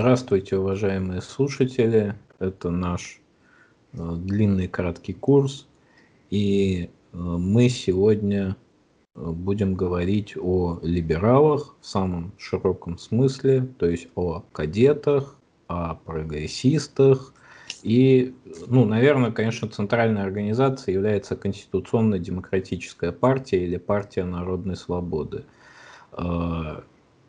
Здравствуйте, уважаемые слушатели. Это наш э, длинный краткий курс. И э, мы сегодня э, будем говорить о либералах в самом широком смысле, то есть о кадетах, о прогрессистах. И, ну, наверное, конечно, центральной организацией является Конституционно-демократическая партия или партия народной свободы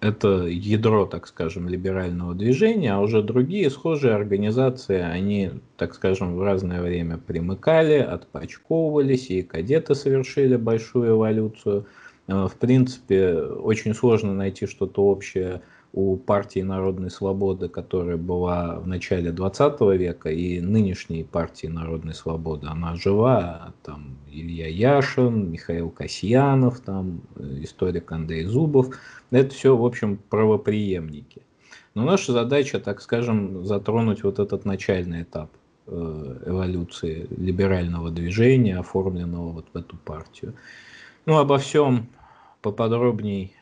это ядро, так скажем, либерального движения, а уже другие схожие организации, они, так скажем, в разное время примыкали, отпочковывались, и кадеты совершили большую эволюцию. Э, в принципе, очень сложно найти что-то общее у партии Народной Свободы, которая была в начале 20 века, и нынешней партии Народной Свободы. Она жива, там Илья Яшин, Михаил Касьянов, там э, историк Андрей Зубов. Это все, в общем, правоприемники. Но наша задача, так скажем, затронуть вот этот начальный этап э, эволюции либерального движения, оформленного вот в эту партию. Ну, обо всем поподробней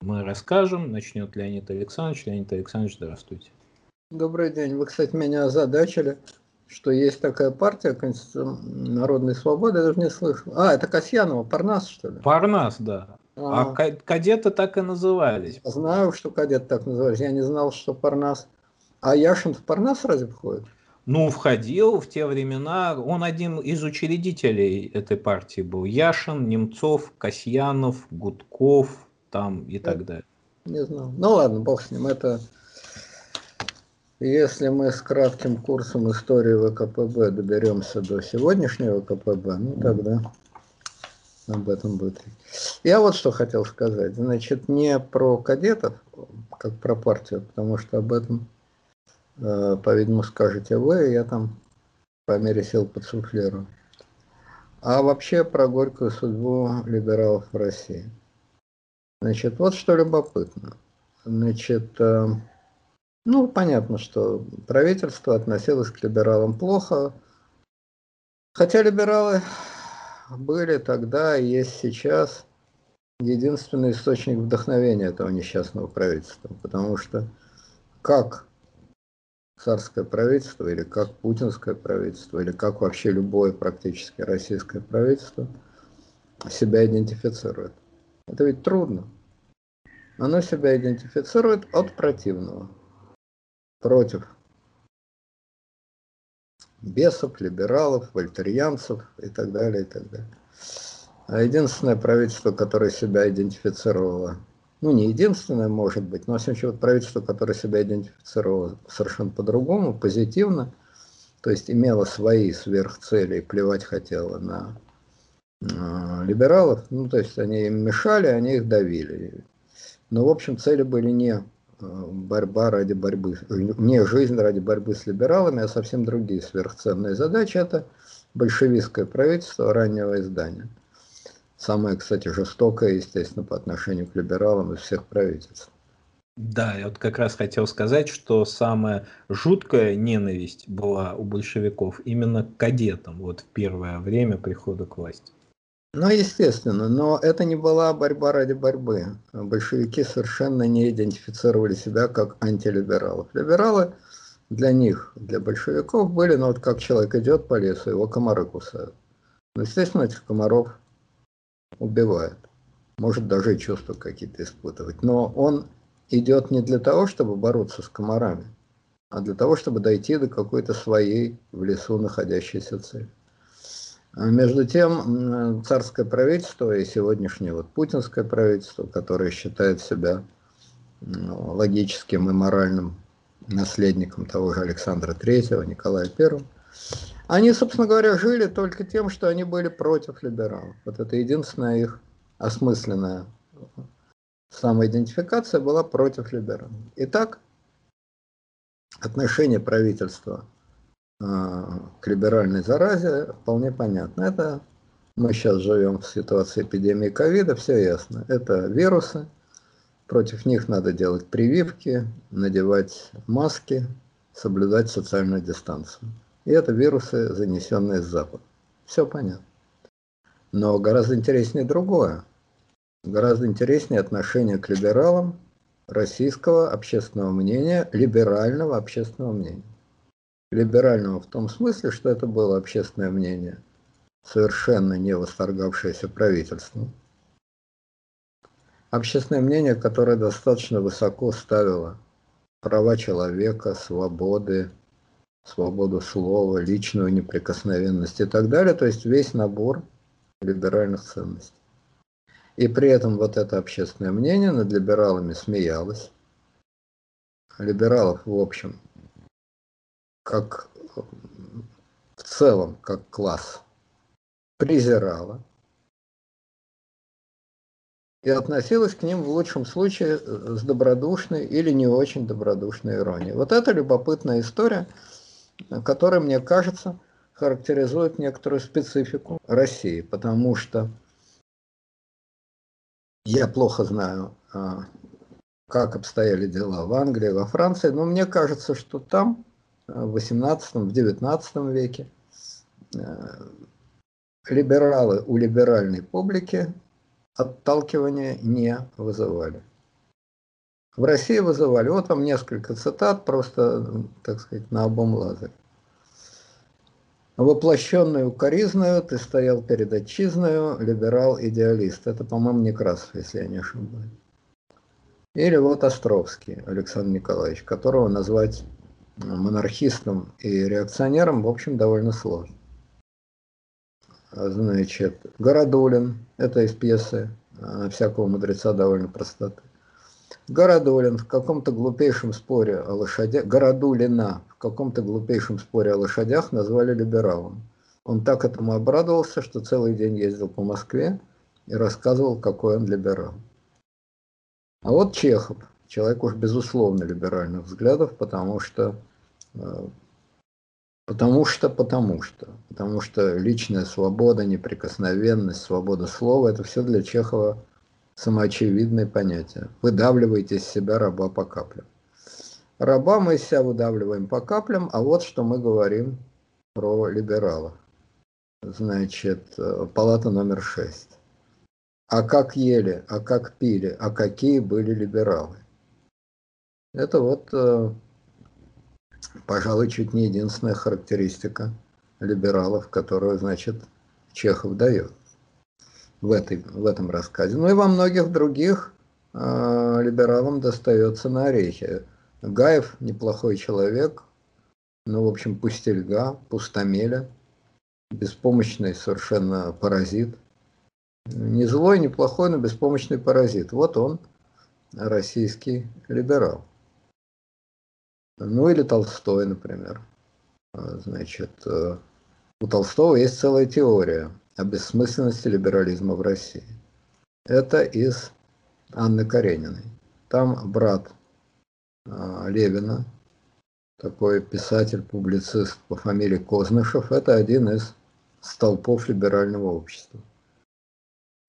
мы расскажем. Начнет Леонид Александрович. Леонид Александрович, здравствуйте. Добрый день. Вы, кстати, меня озадачили, что есть такая партия Народной Свободы, я даже не слышал. А, это Касьянова, Парнас, что ли? Парнас, да. А, а кадеты так и назывались. Знаю, что кадеты так назывались. Я не знал, что Парнас. А Яшин в Парнас разве входит? Ну, входил в те времена. Он один из учредителей этой партии был. Яшин, Немцов, Касьянов, Гудков, там и так далее. Не знал. Ну ладно, бог с ним. Это если мы с кратким курсом истории ВКПБ доберемся до сегодняшнего ВКПБ, ну тогда об этом будет. Я вот что хотел сказать. Значит, не про кадетов, как про партию, потому что об этом, э, по-видимому, скажете вы, я там по мере сил подсуфлирую. А вообще про горькую судьбу либералов в России. Значит, вот что любопытно. Значит, э, ну, понятно, что правительство относилось к либералам плохо, хотя либералы были тогда и есть сейчас единственный источник вдохновения этого несчастного правительства, потому что как царское правительство или как путинское правительство или как вообще любое практически российское правительство себя идентифицирует. Это ведь трудно. Оно себя идентифицирует от противного, против бесов, либералов, вольтерьянцев и так далее, и так далее. А единственное правительство, которое себя идентифицировало, ну не единственное, может быть, но, в общем, правительство, которое себя идентифицировало совершенно по-другому, позитивно, то есть имело свои сверхцели и плевать хотело на либералов, ну то есть они им мешали, они их давили. Но, в общем, цели были не борьба ради борьбы, не жизнь ради борьбы с либералами, а совсем другие сверхценные задачи. Это большевистское правительство раннего издания. Самое, кстати, жестокое, естественно, по отношению к либералам из всех правительств. Да, я вот как раз хотел сказать, что самая жуткая ненависть была у большевиков именно к кадетам вот в первое время прихода к власти. Ну, естественно, но это не была борьба ради борьбы. Большевики совершенно не идентифицировали себя как антилибералов. Либералы для них, для большевиков были, ну вот как человек идет по лесу, его комары кусают. Ну, естественно, этих комаров убивают. Может даже чувства какие-то испытывать. Но он идет не для того, чтобы бороться с комарами, а для того, чтобы дойти до какой-то своей в лесу находящейся цели. Между тем, царское правительство и сегодняшнее вот путинское правительство, которое считает себя логическим и моральным наследником того же Александра Третьего, Николая I, они, собственно говоря, жили только тем, что они были против либералов. Вот это единственная их осмысленная самоидентификация была против либералов. Итак, отношение правительства к либеральной заразе вполне понятно. Это мы сейчас живем в ситуации эпидемии ковида, все ясно. Это вирусы, против них надо делать прививки, надевать маски, соблюдать социальную дистанцию. И это вирусы, занесенные с Запада. Все понятно. Но гораздо интереснее другое. Гораздо интереснее отношение к либералам российского общественного мнения, либерального общественного мнения. Либерального в том смысле, что это было общественное мнение, совершенно не восторгавшееся правительством. Общественное мнение, которое достаточно высоко ставило права человека, свободы, свободу слова, личную неприкосновенность и так далее, то есть весь набор либеральных ценностей. И при этом вот это общественное мнение над либералами смеялось. Либералов, в общем, как в целом, как класс, презирала и относилась к ним в лучшем случае с добродушной или не очень добродушной иронией. Вот это любопытная история, которая, мне кажется, характеризует некоторую специфику России, потому что я плохо знаю, а, как обстояли дела в Англии, во Франции, но мне кажется, что там в 18 в 19 веке а, либералы у либеральной публики отталкивания не вызывали. В России вызывали. Вот вам несколько цитат, просто, так сказать, на обум лазарь. Воплощенную укоризною ты стоял перед отчизною, либерал-идеалист. Это, по-моему, Некрасов, если я не ошибаюсь. Или вот Островский Александр Николаевич, которого назвать монархистом и реакционером, в общем, довольно сложно. Значит, Городулин, это из пьесы «Всякого мудреца довольно простоты». Городулин в каком-то глупейшем споре о лошадях, Городулина в каком-то глупейшем споре о лошадях назвали либералом. Он так этому обрадовался, что целый день ездил по Москве и рассказывал, какой он либерал. А вот Чехов, человек уж безусловно либеральных взглядов, потому что Потому что, потому что. Потому что личная свобода, неприкосновенность, свобода слова – это все для Чехова самоочевидные понятия. Выдавливаете из себя раба по каплям. Раба мы из себя выдавливаем по каплям, а вот что мы говорим про либералов. Значит, э, палата номер шесть. А как ели, а как пили, а какие были либералы? Это вот, э, пожалуй, чуть не единственная характеристика либералов, которую, значит, Чехов дает в, этой, в этом рассказе. Ну и во многих других э, либералам достается на орехи. Гаев неплохой человек, ну, в общем, пустельга, пустомеля, беспомощный совершенно паразит. Не злой, не плохой, но беспомощный паразит. Вот он, российский либерал. Ну или Толстой, например. Значит, э, у Толстого есть целая теория о бессмысленности либерализма в России. Это из Анны Карениной. Там брат а, Левина, такой писатель, публицист по фамилии Кознышев, это один из столпов либерального общества.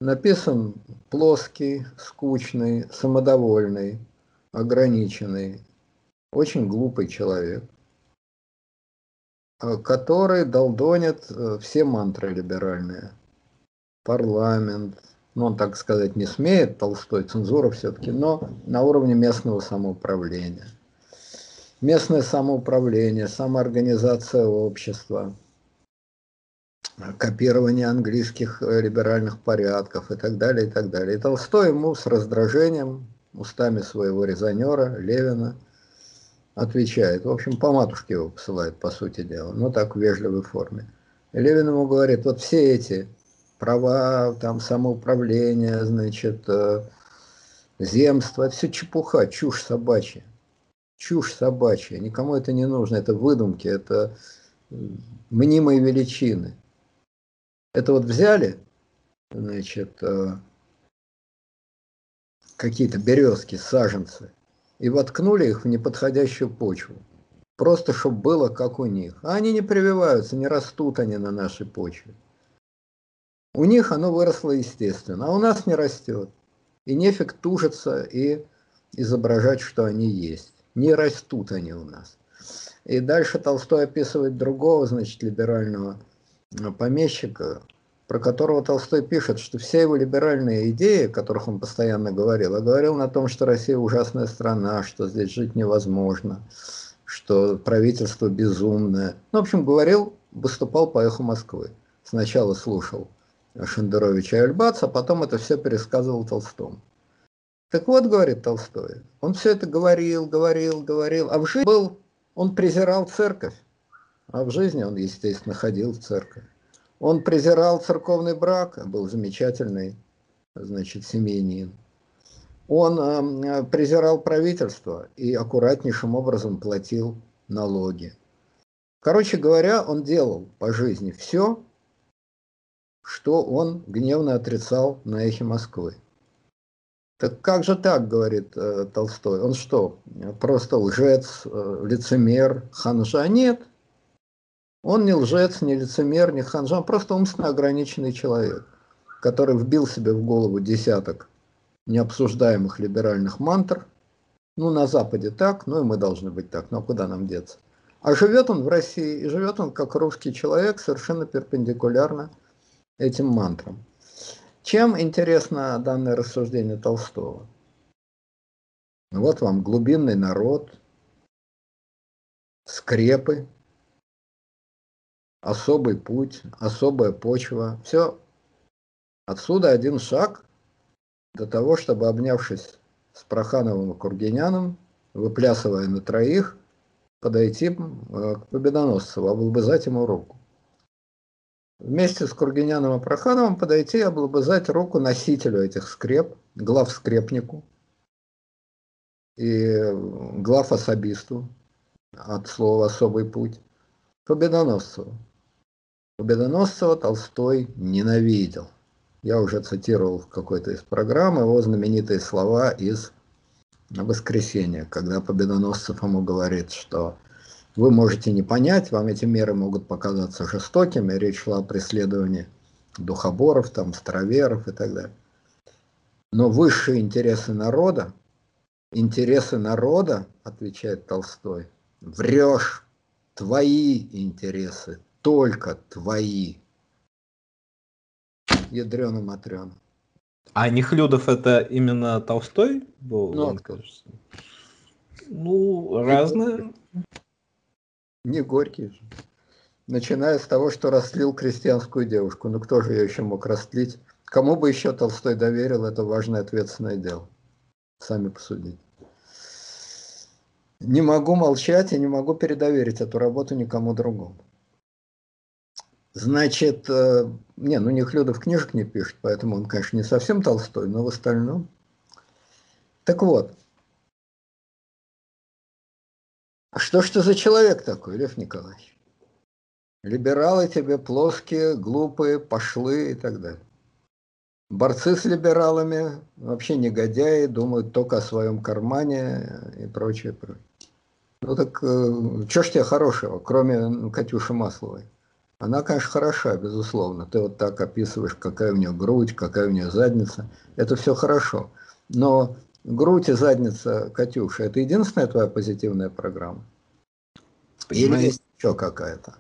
Написан плоский, скучный, самодовольный, ограниченный, очень глупый человек – Э, который долдонит э, все мантры либеральные. Парламент, ну, он, так сказать, не смеет, Толстой, цензура все-таки, но на уровне местного самоуправления. Местное самоуправление, самоорганизация общества, копирование английских э, либеральных порядков и так далее, и так далее. И Толстой ему с раздражением, устами своего резонера, Левина – отвечает. В общем, по матушке его посылает, по сути дела, но так в вежливой форме. И Левин ему говорит, вот все эти права, там, самоуправление, значит, э, земство, это все чепуха, чушь собачья. Чушь собачья, никому это не нужно, это выдумки, это мнимые величины. Это вот взяли, значит, э, какие-то березки, саженцы, и воткнули их в неподходящую почву. Просто чтобы было как у них. А они не прививаются, не растут они на нашей почве. У них оно выросло естественно, а у нас не растет. И нефиг тужиться и изображать, что они есть. Не растут они у нас. И дальше Толстой описывает другого, значит, либерального помещика, про которого Толстой пишет, что все его либеральные идеи, о которых он постоянно говорил, а говорил на том, что Россия ужасная страна, что здесь жить невозможно, что правительство безумное. Ну, в общем, говорил, выступал по эху Москвы. Сначала слушал Шендеровича и Альбаца, а потом это все пересказывал Толстому. Так вот, говорит Толстой, он все это говорил, говорил, говорил, а в жизни был, он презирал церковь, а в жизни он, естественно, ходил в церковь. Он презирал церковный брак, был замечательный, значит, семьянин. Он э, презирал правительство и аккуратнейшим образом платил налоги. Короче говоря, он делал по жизни все, что он гневно отрицал на эхе Москвы. Так как же так, говорит э, Толстой? Он что, просто лжец, э, лицемер, ханжа? Нет. Он не лжец, не лицемер, не ханжа, он просто умственно ограниченный человек, который вбил себе в голову десяток необсуждаемых либеральных мантр. Ну, на Западе так, ну и мы должны быть так, ну а куда нам деться? А живет он в России, и живет он как русский человек, совершенно перпендикулярно этим мантрам. Чем интересно данное рассуждение Толстого? Вот вам глубинный народ, скрепы, особый путь, особая почва. Все. Отсюда один шаг до того, чтобы, обнявшись с Прохановым и Кургиняном, выплясывая на троих, подойти э, к Победоносцеву, облобызать ему руку вместе с Кургиняном и Прохановым подойти и облобызать руку носителю этих скреп, глав скрепнику и глав особисту, от слова «особый путь», Победоносцеву. Победоносцева Толстой ненавидел. Я уже цитировал в какой-то из программ его знаменитые слова из «Воскресенья», когда Победоносцев ему говорит, что вы можете не понять, вам эти меры могут показаться жестокими. Речь шла о преследовании духоборов, там, староверов и так далее. Но высшие интересы народа, интересы народа, отвечает Толстой, врешь, твои интересы, только твои. Ядрёно матрёно. А Нехлюдов это именно Толстой был? Ну, кажется. Ну, разные. Не Горький же. Начиная с того, что растлил крестьянскую девушку. Ну кто же ее еще мог растлить? Кому бы еще Толстой доверил это важное ответственное дело? Сами посудите. Не могу молчать и не могу передоверить эту работу никому другому. Значит, э, не, ну Нехлюдов книжек не пишет, поэтому он, конечно, не совсем Толстой, но в остальном. Так вот, А что ж ты за человек такой, Лев Николаевич? Либералы тебе плоские, глупые, пошлые и так далее. Борцы с либералами, вообще негодяи, думают только о своем кармане и прочее, прочее. Ну так, э, что ж тебе хорошего, кроме Катюши Масловой? Она, конечно, хороша, безусловно. Ты вот так описываешь, какая у нее грудь, какая у нее задница. Это все хорошо. Но грудь и задница Катюша, это единственная твоя позитивная программа? Или есть еще какая-то?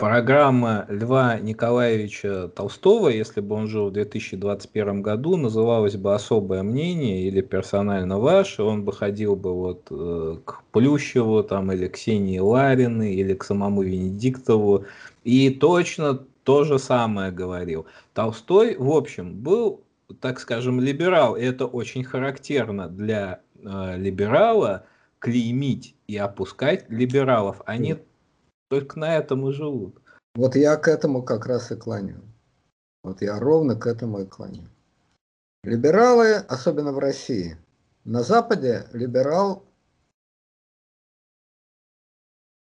Программа Льва Николаевича Толстого, если бы он жил в 2021 году, называлась бы «Особое мнение» или «Персонально ваше». Он бы ходил бы вот э, к Плющеву там, или к Ксении Лариной, или к самому Венедиктову, и точно то же самое говорил. Толстой, в общем, был так скажем, либерал, и это очень характерно для э, либерала, клеймить и опускать либералов. Они. Только на этом и живут. Вот я к этому как раз и клоню. Вот я ровно к этому и клоню. Либералы, особенно в России, на Западе либерал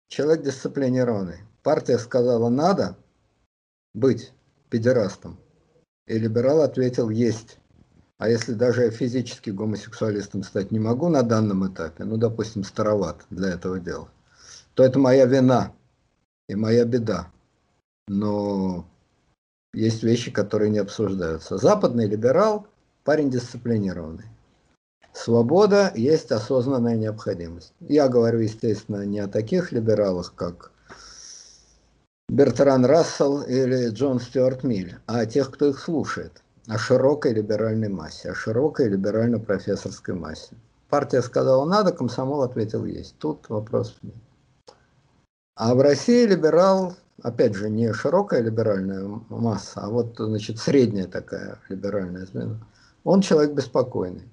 человек дисциплинированный. Партия сказала надо быть педерастом. И либерал ответил «есть». А если даже я физически гомосексуалистом стать не могу на данном этапе, ну, допустим, староват для этого дела, то это моя вина и моя беда. Но есть вещи, которые не обсуждаются. Западный либерал – парень дисциплинированный. Свобода есть осознанная необходимость. Я говорю, естественно, не о таких либералах, как Бертран Рассел или Джон Стюарт Миль, а о тех, кто их слушает, о широкой либеральной массе, о широкой либерально-профессорской массе. Партия сказала надо, комсомол ответил есть. Тут вопрос нет. А в России либерал, опять же, не широкая либеральная масса, а вот, значит, средняя такая либеральная смена. Он человек беспокойный.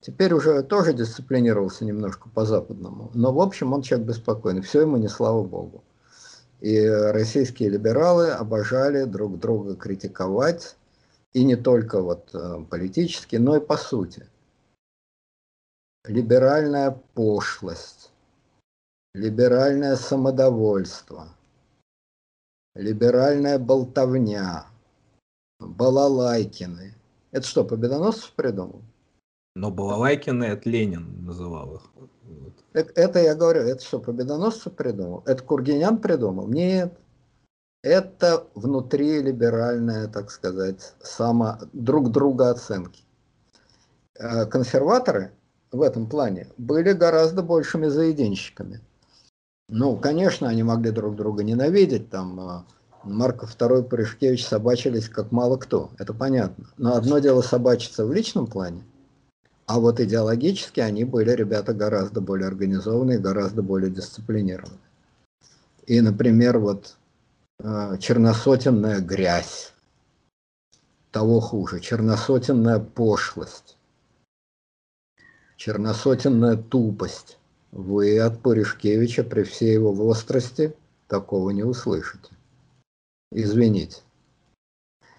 Теперь уже тоже дисциплинировался немножко по-западному, но в общем он человек беспокойный, все ему не слава богу. И российские либералы обожали друг друга критиковать, и не только вот э, политически, но и по сути. Либеральная пошлость, либеральное самодовольство, либеральная болтовня, балалайкины. Это что, Победоносцев придумал? Но балалайкины это Ленин называл их. Это я говорю, это что, Победоносцев придумал? Это Кургинян придумал? Нет. Это внутри либеральная, так сказать, само, друг друга оценки. Э, консерваторы в этом плане были гораздо большими заединщиками. Ну, конечно, они могли друг друга ненавидеть, там а, Марков II Паришкевич собачились как мало кто, это понятно. Но одно дело собачиться в личном плане, а вот идеологически они были ребята гораздо более организованные, гораздо более дисциплинированные. И, например, вот а, черносотенная грязь, того хуже, черносотенная пошлость, черносотенная тупость вы от Пуришкевича при всей его вострости такого не услышите. Извините.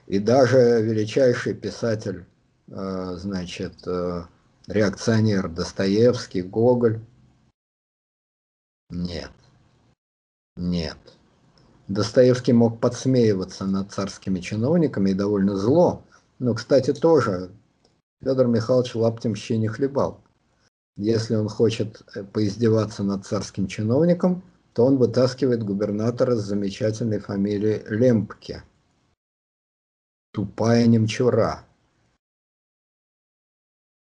И даже величайший писатель, э, значит, э, реакционер Достоевский, Гоголь, нет, нет. Достоевский мог подсмеиваться над царскими чиновниками и довольно зло, но, кстати, тоже Федор Михайлович лаптем щи не хлебал. Если он хочет э, поиздеваться над царским чиновником, то он вытаскивает губернатора с замечательной фамилией Лемпке. Тупая немчура.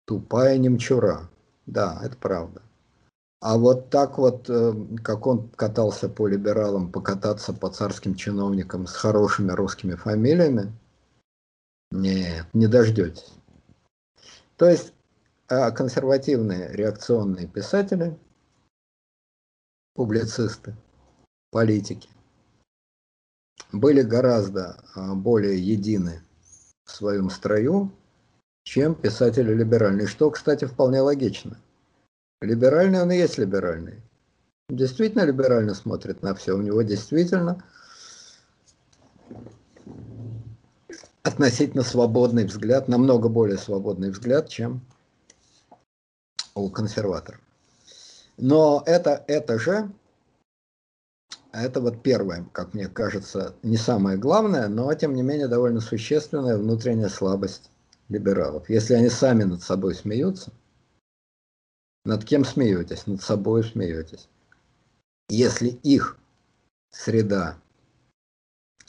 Тупая немчура. Да, это правда. А вот так вот, э, как он катался по либералам, покататься по царским чиновникам с хорошими русскими фамилиями, нет, не дождетесь. То есть консервативные реакционные писатели, публицисты, политики были гораздо а, более едины в своем строю, чем писатели либеральные, что, кстати, вполне логично. Либеральный он и есть либеральный. Действительно либерально смотрит на все. У него действительно относительно свободный взгляд, намного более свободный взгляд, чем у консерваторов. Но это, это же, это вот первое, как мне кажется, не самое главное, но тем не менее довольно существенная внутренняя слабость либералов. Если они сами над собой смеются, над кем смеетесь? Над собой смеетесь. Если их среда,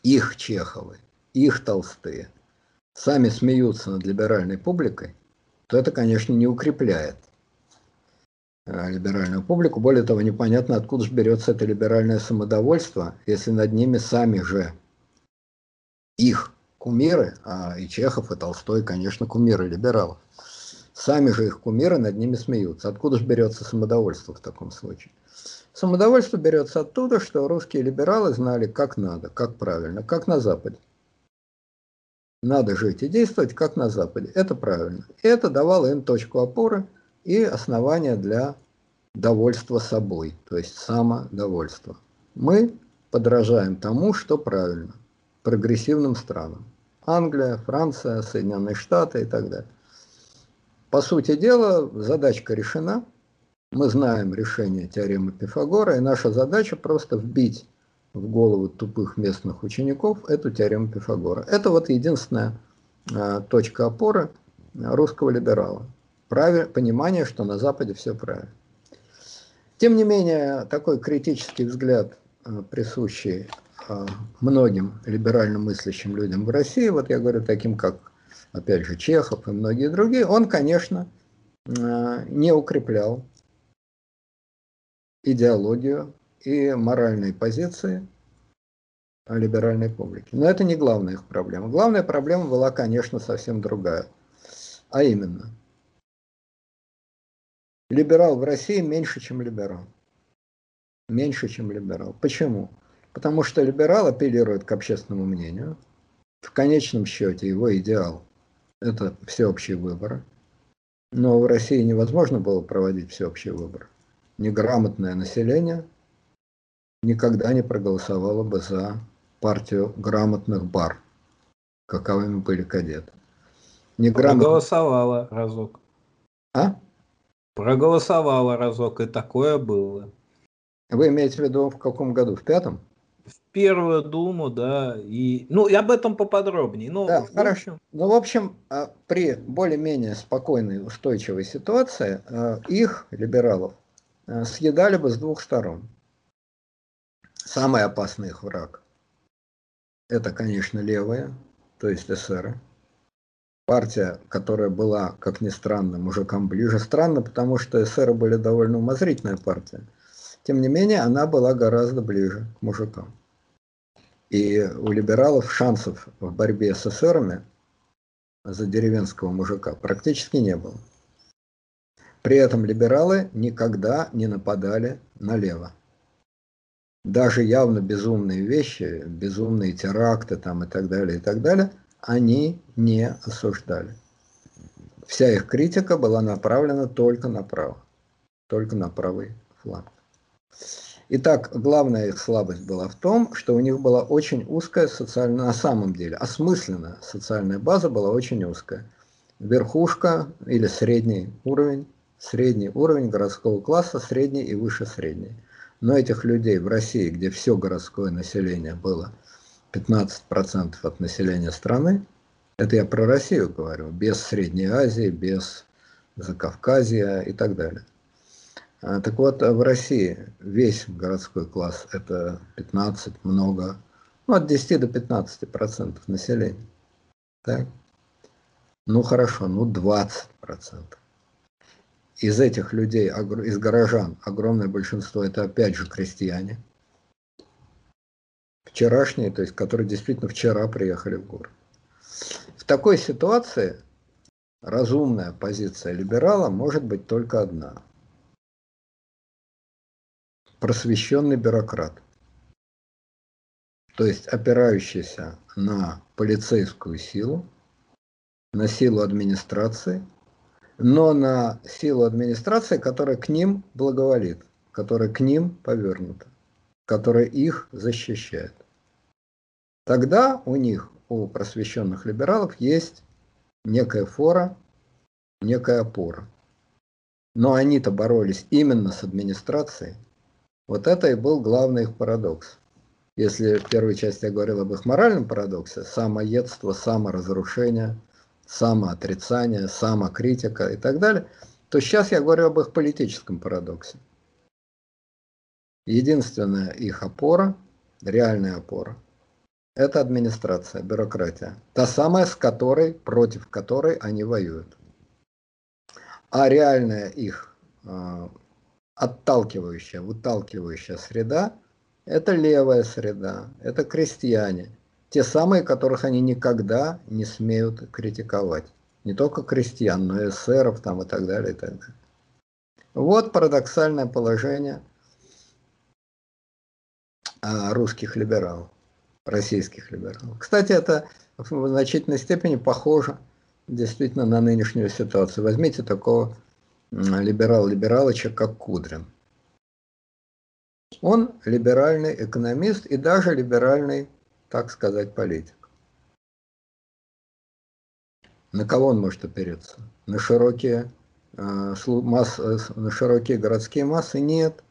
их Чеховы, их Толстые сами смеются над либеральной публикой, то это, конечно, не укрепляет либеральную публику. Более того, непонятно, откуда же берется это либеральное самодовольство, если над ними сами же их кумиры, а и Чехов, и Толстой, конечно, кумиры либералов, сами же их кумиры над ними смеются. Откуда же берется самодовольство в таком случае? Самодовольство берется оттуда, что русские либералы знали, как надо, как правильно, как на Западе. Надо жить и действовать, как на Западе. Это правильно. Это давало им точку опоры – и основания для довольства собой, то есть самодовольства. Мы подражаем тому, что правильно, прогрессивным странам. Англия, Франция, Соединенные Штаты и так далее. По сути дела, задачка решена. Мы знаем решение теоремы Пифагора, и наша задача просто вбить в голову тупых местных учеников эту теорему Пифагора. Это вот единственная а, точка опоры русского либерала правиль, понимание, что на Западе все правильно. Тем не менее, такой критический взгляд, э, присущий э, многим либерально мыслящим людям в России, вот я говорю таким, как, опять же, Чехов и многие другие, он, конечно, э, не укреплял идеологию и моральные позиции либеральной публики. Но это не главная их проблема. Главная проблема была, конечно, совсем другая. А именно, либерал в России меньше, чем либерал. Меньше, чем либерал. Почему? Потому что либерал апеллирует к общественному мнению. В конечном счете его идеал – это всеобщие выборы. Но в России невозможно было проводить всеобщие выборы. Неграмотное население никогда не проголосовало бы за партию грамотных бар, каковыми были кадеты. Неграмот... Проголосовала разок. А? Проголосовала разок, и такое было. Вы имеете в виду в каком году? В пятом? В первую думу, да. И, ну, и об этом поподробнее. Ну, да, в хорошо. Общем... Ну, в общем, а, при более-менее спокойной, устойчивой ситуации а, их, либералов, а, съедали бы с двух сторон. Самый опасный их враг – это, конечно, левые, то есть эсеры. Партия, которая была, как ни странно, мужикам ближе. Странно, потому что эсеры были довольно умозрительная партия – тем не менее, она была гораздо ближе к мужикам. И у либералов шансов в борьбе с эсерами за деревенского мужика практически не было. При этом либералы никогда не нападали налево. Даже явно безумные вещи, безумные теракты там и так далее, и так далее, они не осуждали. Вся их критика была направлена только направо, только на правый фланг. Итак, главная их слабость была в том, что у них была очень узкая социальная, на самом деле, осмысленная социальная база была очень узкая. Верхушка или средний уровень, средний уровень городского класса, средний и выше средний. Но этих людей в России, где все городское население было 15% от населения страны, это я про Россию говорю, без Средней Азии, без Закавказья и так далее. А, так вот, в России весь городской класс – это 15, много, ну, от 10 до 15 процентов населения. Так? Ну, хорошо, ну, 20 процентов. Из этих людей, из горожан, огромное большинство – это опять же крестьяне. Вчерашние, то есть, которые действительно вчера приехали в город. В такой ситуации разумная позиция либерала может быть только одна – просвещенный бюрократ, то есть опирающийся на полицейскую силу, на силу администрации, но на силу администрации, которая к ним благоволит, которая к ним повернута, которая их защищает. Тогда у них, у просвещенных либералов, есть некая фора, некая опора. Но они-то боролись именно с администрацией, вот это и был главный их парадокс. Если в первой части я говорил об их моральном парадоксе, самоедство, саморазрушение, самоотрицание, самокритика и так далее, то сейчас я говорю об их политическом парадоксе. Единственная их опора, реальная опора, это администрация, бюрократия. Та самая, с которой, против которой они воюют. А реальная их а, отталкивающая, выталкивающая среда – это левая среда, это крестьяне, те самые, которых они никогда не смеют критиковать. Не только крестьян, но и эсеров там и так далее, и так далее. Вот парадоксальное положение а, русских либералов, российских либералов. Кстати, это в значительной степени похоже действительно на нынешнюю ситуацию. Возьмите такого либерал-либералыча, как Кудрин. Он либеральный экономист и даже либеральный, так сказать, политик. На кого он может опереться? На широкие, э, масс, э, на широкие городские массы? Нет.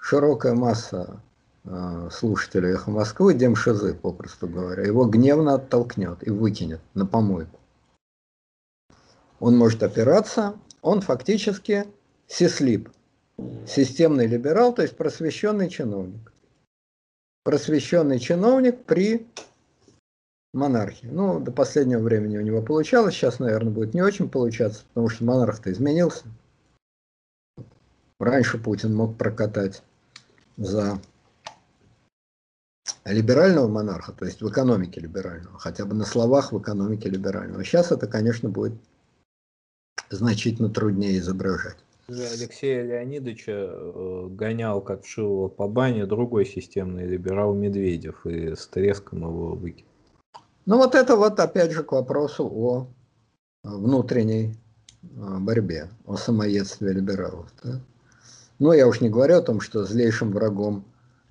Широкая масса э, слушателей «Эхо Москвы» Демшизы, попросту говоря, его гневно оттолкнет и выкинет на помойку. Он может опираться он фактически сислип, системный либерал, то есть просвещенный чиновник. Просвещенный чиновник при монархии. Ну, до последнего времени у него получалось, сейчас, наверное, будет не очень получаться, потому что монарх-то изменился. Раньше Путин мог прокатать за либерального монарха, то есть в экономике либерального, хотя бы на словах в экономике либерального. Сейчас это, конечно, будет значительно труднее изображать. Алексея Леонидовича э, гонял как вшивого по бане другой системный либерал Медведев и с треском его выкинул. Ну вот это вот опять же к вопросу о внутренней э, борьбе, о самоедстве либералов. Да? Ну я уж не говорю о том, что злейшим врагом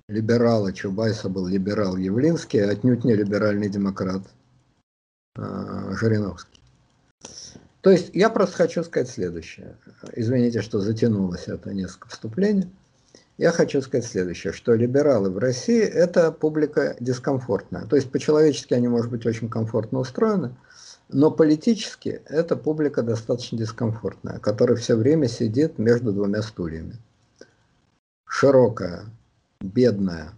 либерала Чубайса был либерал Явлинский, а отнюдь не либеральный демократ э, Жириновский. То есть я просто хочу сказать следующее. Извините, что затянулось это несколько вступлений. Я хочу сказать следующее, что либералы в России – это публика дискомфортная. То есть по-человечески они, может быть, очень комфортно устроены, но политически это публика достаточно дискомфортная, которая все время сидит между двумя стульями. Широкая, бедная,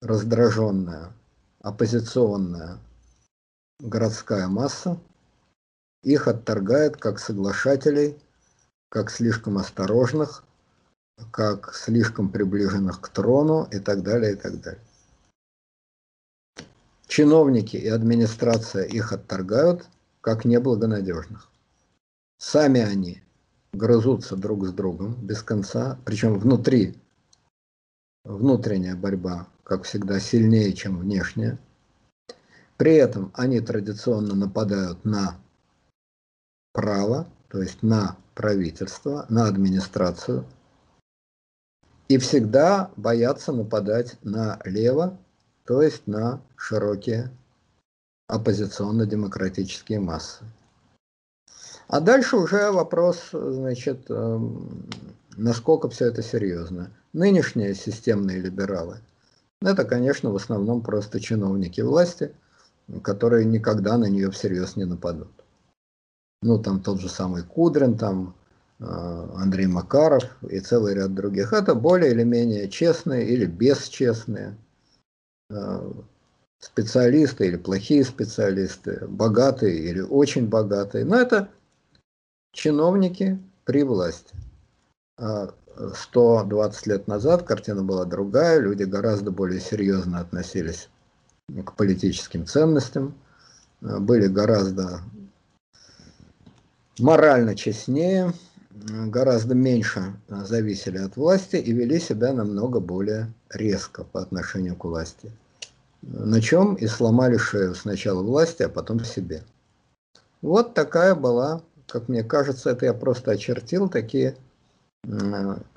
раздраженная, оппозиционная городская масса – их отторгают как соглашателей, как слишком осторожных, как слишком приближенных к трону и так далее, и так далее. Чиновники и администрация их отторгают как неблагонадежных. Сами они грызутся друг с другом без конца, причем внутри внутренняя борьба, как всегда, сильнее, чем внешняя. При этом они традиционно нападают на право, то есть на правительство, на администрацию, и всегда боятся нападать на лево, то есть на широкие оппозиционно-демократические массы. А дальше уже вопрос, значит, эм, насколько все это серьезно. Нынешние системные либералы, это, конечно, в основном просто чиновники власти, которые никогда на нее всерьез не нападут ну там тот же самый Кудрин, там э, Андрей Макаров и целый ряд других, это более или менее честные или бесчестные э, специалисты или плохие специалисты, богатые или очень богатые, но это чиновники при власти. 120 лет назад картина была другая, люди гораздо более серьезно относились к политическим ценностям, были гораздо морально честнее, гораздо меньше зависели от власти и вели себя намного более резко по отношению к власти. На чем и сломали шею сначала власти, а потом себе. Вот такая была, как мне кажется, это я просто очертил такие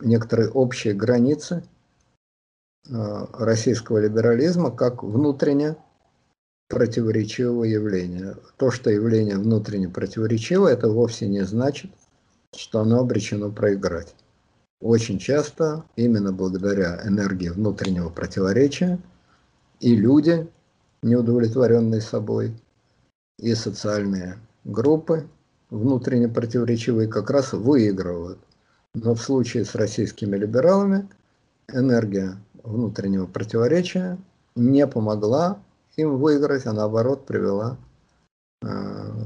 некоторые общие границы э, российского либерализма как внутренне противоречивого явления. То, что явление внутренне противоречивое, это вовсе не значит, что оно обречено проиграть. Очень часто именно благодаря энергии внутреннего противоречия и люди, неудовлетворенные собой, и социальные группы, внутренне противоречивые, как раз выигрывают. Но в случае с российскими либералами энергия внутреннего противоречия не помогла им выиграть, а наоборот привела э,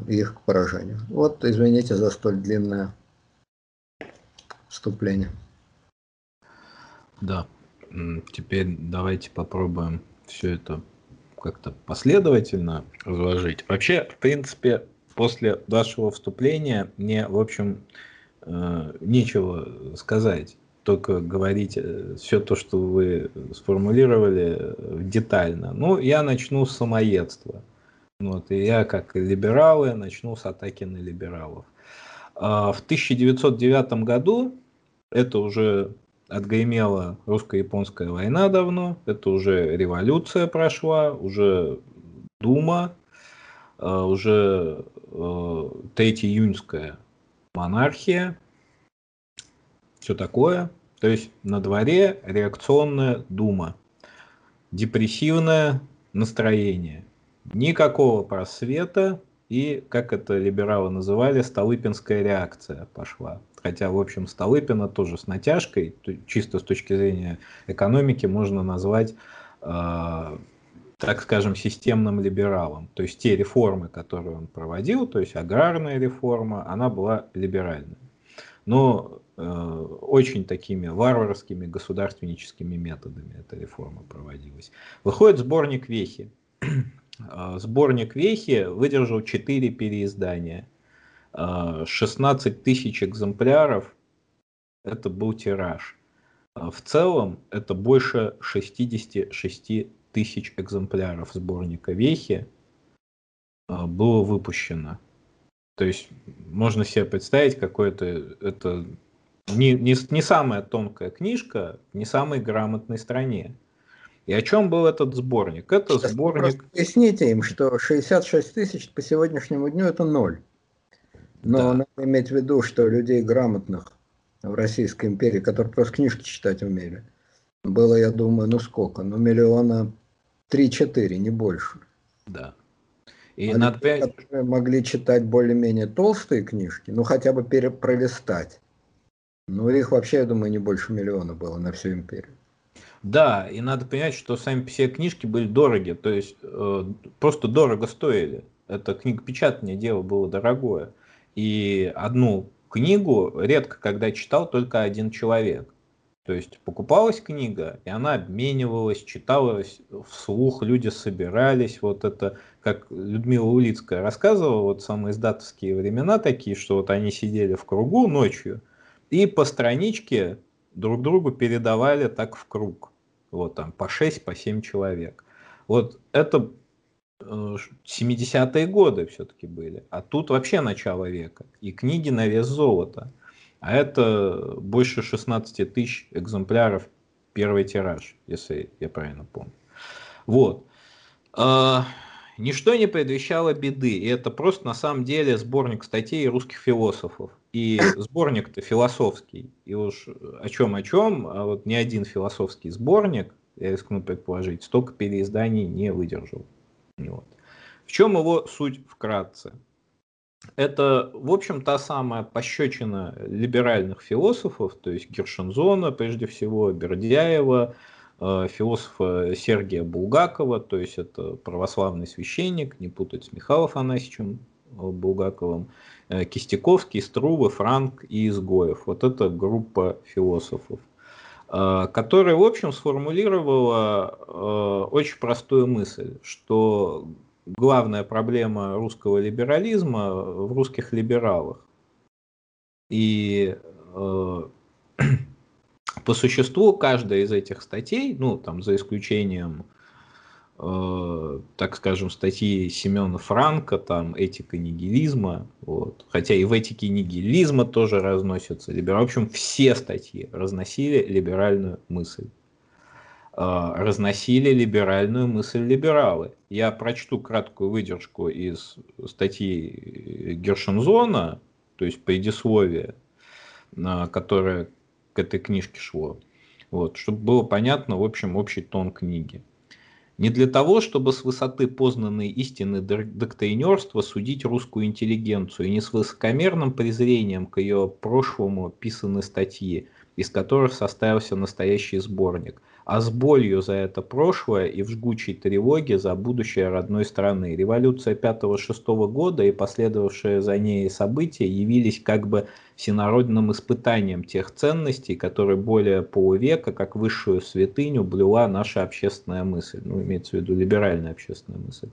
их к поражению. Вот, извините за столь длинное вступление. Да, теперь давайте попробуем все это как-то последовательно разложить. Вообще, в принципе, после вашего вступления мне, в общем, нечего сказать только говорить э, все то, что вы сформулировали э, детально. Ну, я начну с самоедства. Вот, и я, как либералы, начну с атаки на либералов. А, в 1909 году, это уже отгремела русско-японская война давно, это уже революция прошла, уже Дума, а, уже э, Третья июньская монархия, все такое. То есть на дворе реакционная дума, депрессивное настроение, никакого просвета и, как это либералы называли, Столыпинская реакция пошла. Хотя, в общем, Столыпина тоже с натяжкой, чисто с точки зрения экономики, можно назвать, э, так скажем, системным либералом. То есть те реформы, которые он проводил, то есть аграрная реформа, она была либеральной. Но очень такими варварскими государственническими методами эта реформа проводилась. Выходит сборник Вехи. Сборник Вехи выдержал 4 переиздания. 16 тысяч экземпляров – это был тираж. В целом это больше 66 тысяч экземпляров сборника Вехи было выпущено. То есть можно себе представить, какое-то это не, не, не самая тонкая книжка, не самой грамотной стране. И о чем был этот сборник? Это Сейчас сборник... Поясните им, что 66 тысяч по сегодняшнему дню это ноль. Но да. надо иметь в виду, что людей грамотных в Российской империи, которые просто книжки читать умели, было, я думаю, ну сколько? Ну миллиона три-четыре, не больше. Да. И а надо люди, которые могли читать более-менее толстые книжки, ну хотя бы перепролистать. Ну, их вообще, я думаю, не больше миллиона было на всю империю. Да, и надо понять, что сами все книжки были дороги, то есть э, просто дорого стоили. Это книгопечатание дело было дорогое. И одну книгу редко когда читал только один человек. То есть покупалась книга, и она обменивалась, читалась вслух, люди собирались. Вот это, как Людмила Улицкая рассказывала, вот самые издатовские времена такие, что вот они сидели в кругу ночью, и по страничке друг другу передавали так в круг. Вот там по 6, по 7 человек. Вот это 70-е э, годы все-таки были. А тут вообще начало века. И книги на вес золота. А это больше 16 тысяч экземпляров первый тираж, если я правильно помню. Вот. А, ничто не предвещало беды. И это просто на самом деле сборник статей русских философов. И сборник-то философский. И уж о чем о чем, а вот ни один философский сборник, я рискну предположить, столько переизданий не выдержал. Вот. В чем его суть вкратце? Это, в общем, та самая пощечина либеральных философов, то есть Гершензона, прежде всего, Бердяева, э, философа Сергия Булгакова, то есть это православный священник, не путать с Михаилом Афанасьевичем э, Булгаковым, э, Кистяковский, Струвы, Франк и Изгоев. Вот это группа философов, которая, в общем, сформулировала очень простую мысль, что главная проблема русского либерализма в русских либералах. И э, по существу каждая из этих статей, ну там за исключением, э, так скажем, статьи Семена Франка, там этика нигилизма, вот, хотя и в этике нигилизма тоже разносятся либералы. В общем, все статьи разносили либеральную мысль. А, разносили либеральную мысль либералы. Я прочту краткую выдержку из статьи Гершензона, то есть предисловие, которое к этой книжке шло, вот, чтобы было понятно, в общем, общий тон книги. Не для того, чтобы с высоты познанной истины доктринерства судить русскую интеллигенцию, и не с высокомерным презрением к ее прошлому писаны статьи, из которых составился настоящий сборник – а с болью за это прошлое и в жгучей тревоге за будущее родной страны. Революция 5-6 года и последовавшие за ней события явились как бы всенародным испытанием тех ценностей, которые более полувека, как высшую святыню, блюла наша общественная мысль, ну, имеется в виду либеральная общественная мысль.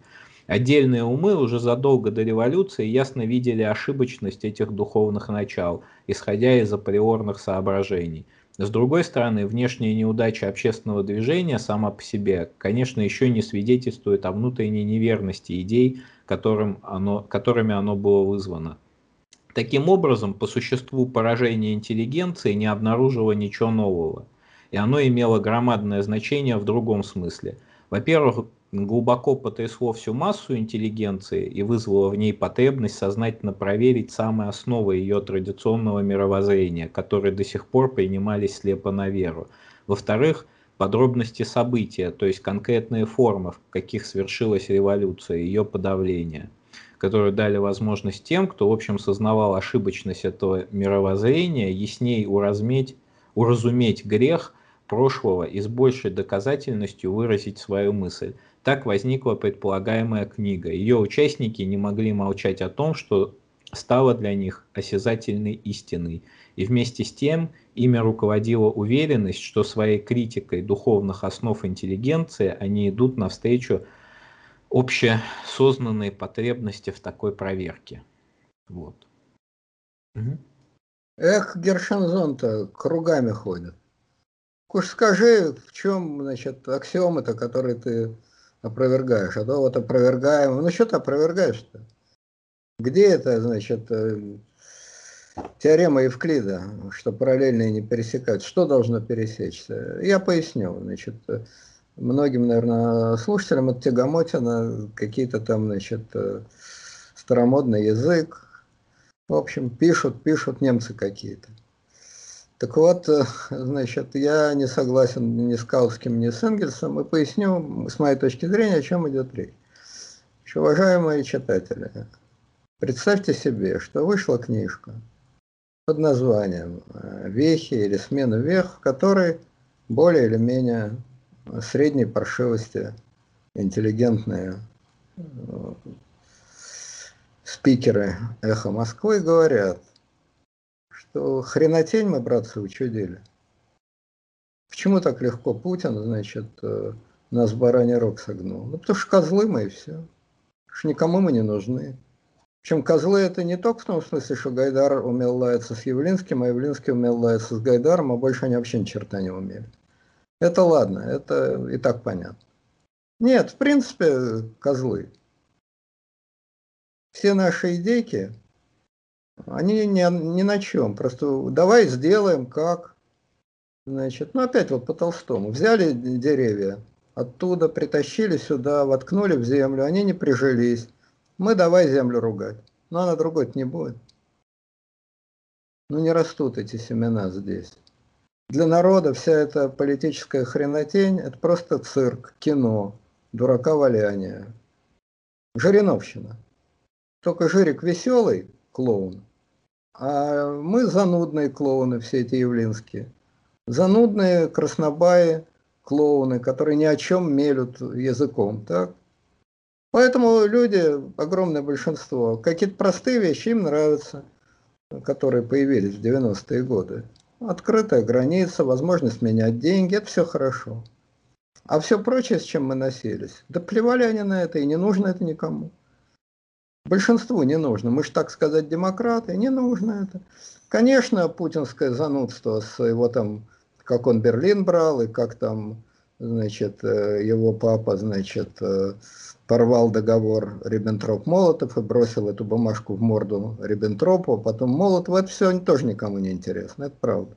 Отдельные умы уже задолго до революции ясно видели ошибочность этих духовных начал, исходя из априорных соображений – с другой стороны, внешняя неудача общественного движения сама по себе, конечно, еще не свидетельствует о внутренней неверности идей, которым оно, которыми оно было вызвано. Таким образом, по существу поражение интеллигенции не обнаружило ничего нового, и оно имело громадное значение в другом смысле. Во-первых, глубоко потрясло всю массу интеллигенции и вызвало в ней потребность сознательно проверить самые основы ее традиционного мировоззрения, которые до сих пор принимались слепо на веру. Во-вторых, подробности события, то есть конкретные формы, в каких свершилась революция, ее подавление, которые дали возможность тем, кто, в общем, сознавал ошибочность этого мировоззрения, ясней уразуметь, уразуметь грех прошлого и с большей доказательностью выразить свою мысль. Так возникла предполагаемая книга. Ее участники не могли молчать о том, что стало для них осязательной истиной. и вместе с тем ими руководила уверенность, что своей критикой духовных основ интеллигенции они идут навстречу общесознанной потребности в такой проверке. Вот. Эх, Гершанзон-то кругами ходит. Уж скажи, в чем, значит, аксиомы-то, которые ты опровергаешь, а то вот опровергаем. Ну что ты опровергаешь-то? Где это, значит, э, теорема Евклида, что параллельные не пересекаются? Что должно пересечься? Я поясню. Значит, многим, наверное, слушателям от Тягомотина какие-то там, значит, э, старомодный язык. В общем, пишут, пишут немцы какие-то. Так вот, э, значит, я не согласен ни с Каутским, ни с Энгельсом, и поясню, с моей точки зрения, о чем идет речь. Уважаемые читатели, представьте себе, что вышла книжка под названием э, «Вехи» или «Смена вех», в которой более или менее средней паршивости интеллигентные э, спикеры «Эхо Москвы» говорят, что хренотень мы, братцы, учудили. Почему так легко Путин, значит, э, нас бараний рог согнул? Ну, потому что козлы мы и все. Что никому мы не нужны. Причем козлы это не только в том смысле, что Гайдар умел лаяться с Явлинским, а Явлинский умел лаяться с Гайдаром, а больше они вообще ни черта не умели. Это ладно, это и так понятно. Нет, в принципе, козлы. Все наши идейки, они ни, ни на чем. Просто давай сделаем как. Значит, ну опять вот по Толстому. Взяли деревья, оттуда притащили сюда, воткнули в землю, они не прижились. Мы давай землю ругать. Но она другой не будет. Ну не растут эти семена здесь. Для народа вся эта политическая хренотень – это просто цирк, кино, дурака валяние. Жириновщина. Только Жирик веселый клоун, а мы занудные клоуны, все эти явлинские. Занудные краснобаи клоуны, которые ни о чем мелют языком. Так? Поэтому люди, огромное большинство, какие-то простые вещи им нравятся, которые появились в 90-е годы. Открытая граница, возможность менять деньги, это все хорошо. А все прочее, с чем мы носились, да плевали они на это, и не нужно это никому. Большинству не нужно. Мы же, так сказать, демократы, не нужно это. Конечно, путинское занудство с его там, как он Берлин брал, и как там, значит, э, его папа, значит, э, порвал договор Риббентроп-Молотов и бросил эту бумажку в морду Риббентропу, а потом Молотов, это все тоже никому не интересно, это правда.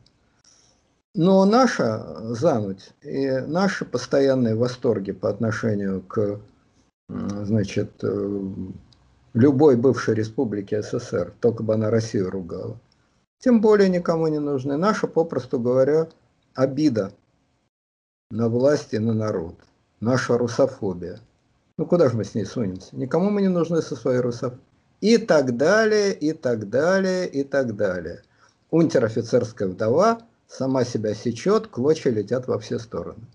Но наша зануть и наши постоянные восторги по отношению к значит, э, любой бывшей республики СССР, только бы она Россию ругала. Тем более никому не нужны. Наша, попросту говоря, обида на власть и на народ. Наша русофобия. Ну куда же мы с ней сунемся? Никому мы не нужны со своей русофобией. И так далее, и так далее, и так далее. Унтер-офицерская вдова сама себя сечет, клочья летят во все стороны.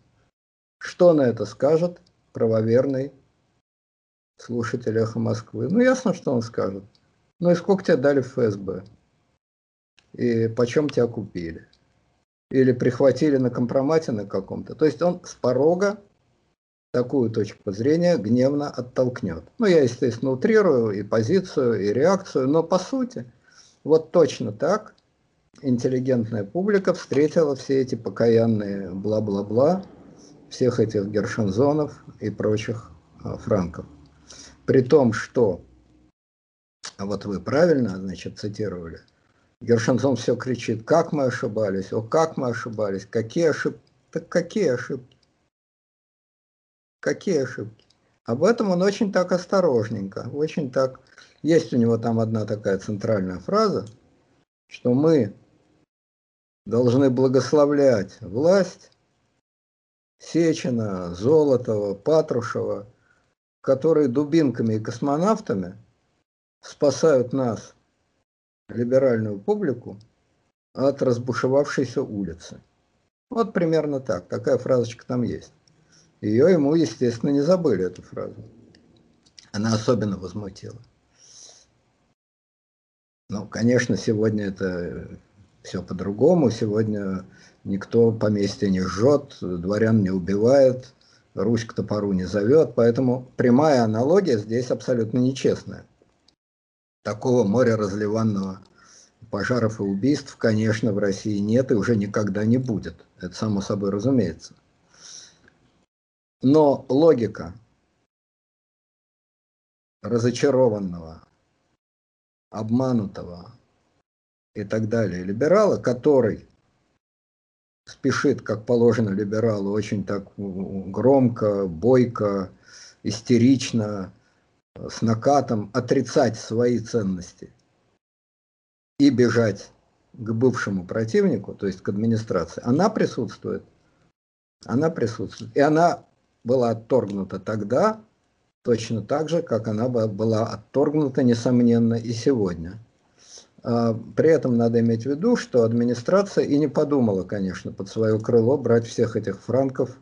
Что на это скажет правоверный слушатель «Эхо Москвы». Ну, ясно, что он скажет. Ну и сколько тебе дали ФСБ? И почем тебя купили? Или прихватили на компромате на каком-то? То есть он с порога такую точку зрения гневно оттолкнет. Ну, я, естественно, утрирую и позицию, и реакцию, но по сути, вот точно так интеллигентная публика встретила все эти покаянные бла-бла-бла, всех этих Гершензонов и прочих а, франков. При том, что, а вот вы правильно, значит, цитировали, Гершенсон все кричит, как мы ошибались, о, как мы ошибались, какие ошибки, так какие ошибки? Какие ошибки? Об этом он очень так осторожненько, очень так... Есть у него там одна такая центральная фраза, что мы должны благословлять власть Сечина, Золотова, Патрушева – которые дубинками и космонавтами спасают нас, либеральную публику, от разбушевавшейся улицы. Вот примерно так. Такая фразочка там есть. Ее ему, естественно, не забыли, эту фразу. Она особенно возмутила. Ну, конечно, сегодня это все по-другому. Сегодня никто поместье не жжет, дворян не убивает, Русь к топору не зовет, поэтому прямая аналогия здесь абсолютно нечестная. Такого моря разливанного пожаров и убийств, конечно, в России нет и уже никогда не будет. Это само собой разумеется. Но логика разочарованного, обманутого и так далее либерала, который спешит, как положено либералу, очень так громко, бойко, истерично, с накатом отрицать свои ценности и бежать к бывшему противнику, то есть к администрации, она присутствует. Она присутствует. И она была отторгнута тогда, точно так же, как она была отторгнута, несомненно, и сегодня. А, при этом надо иметь в виду, что администрация и не подумала, конечно, под свое крыло брать всех этих франков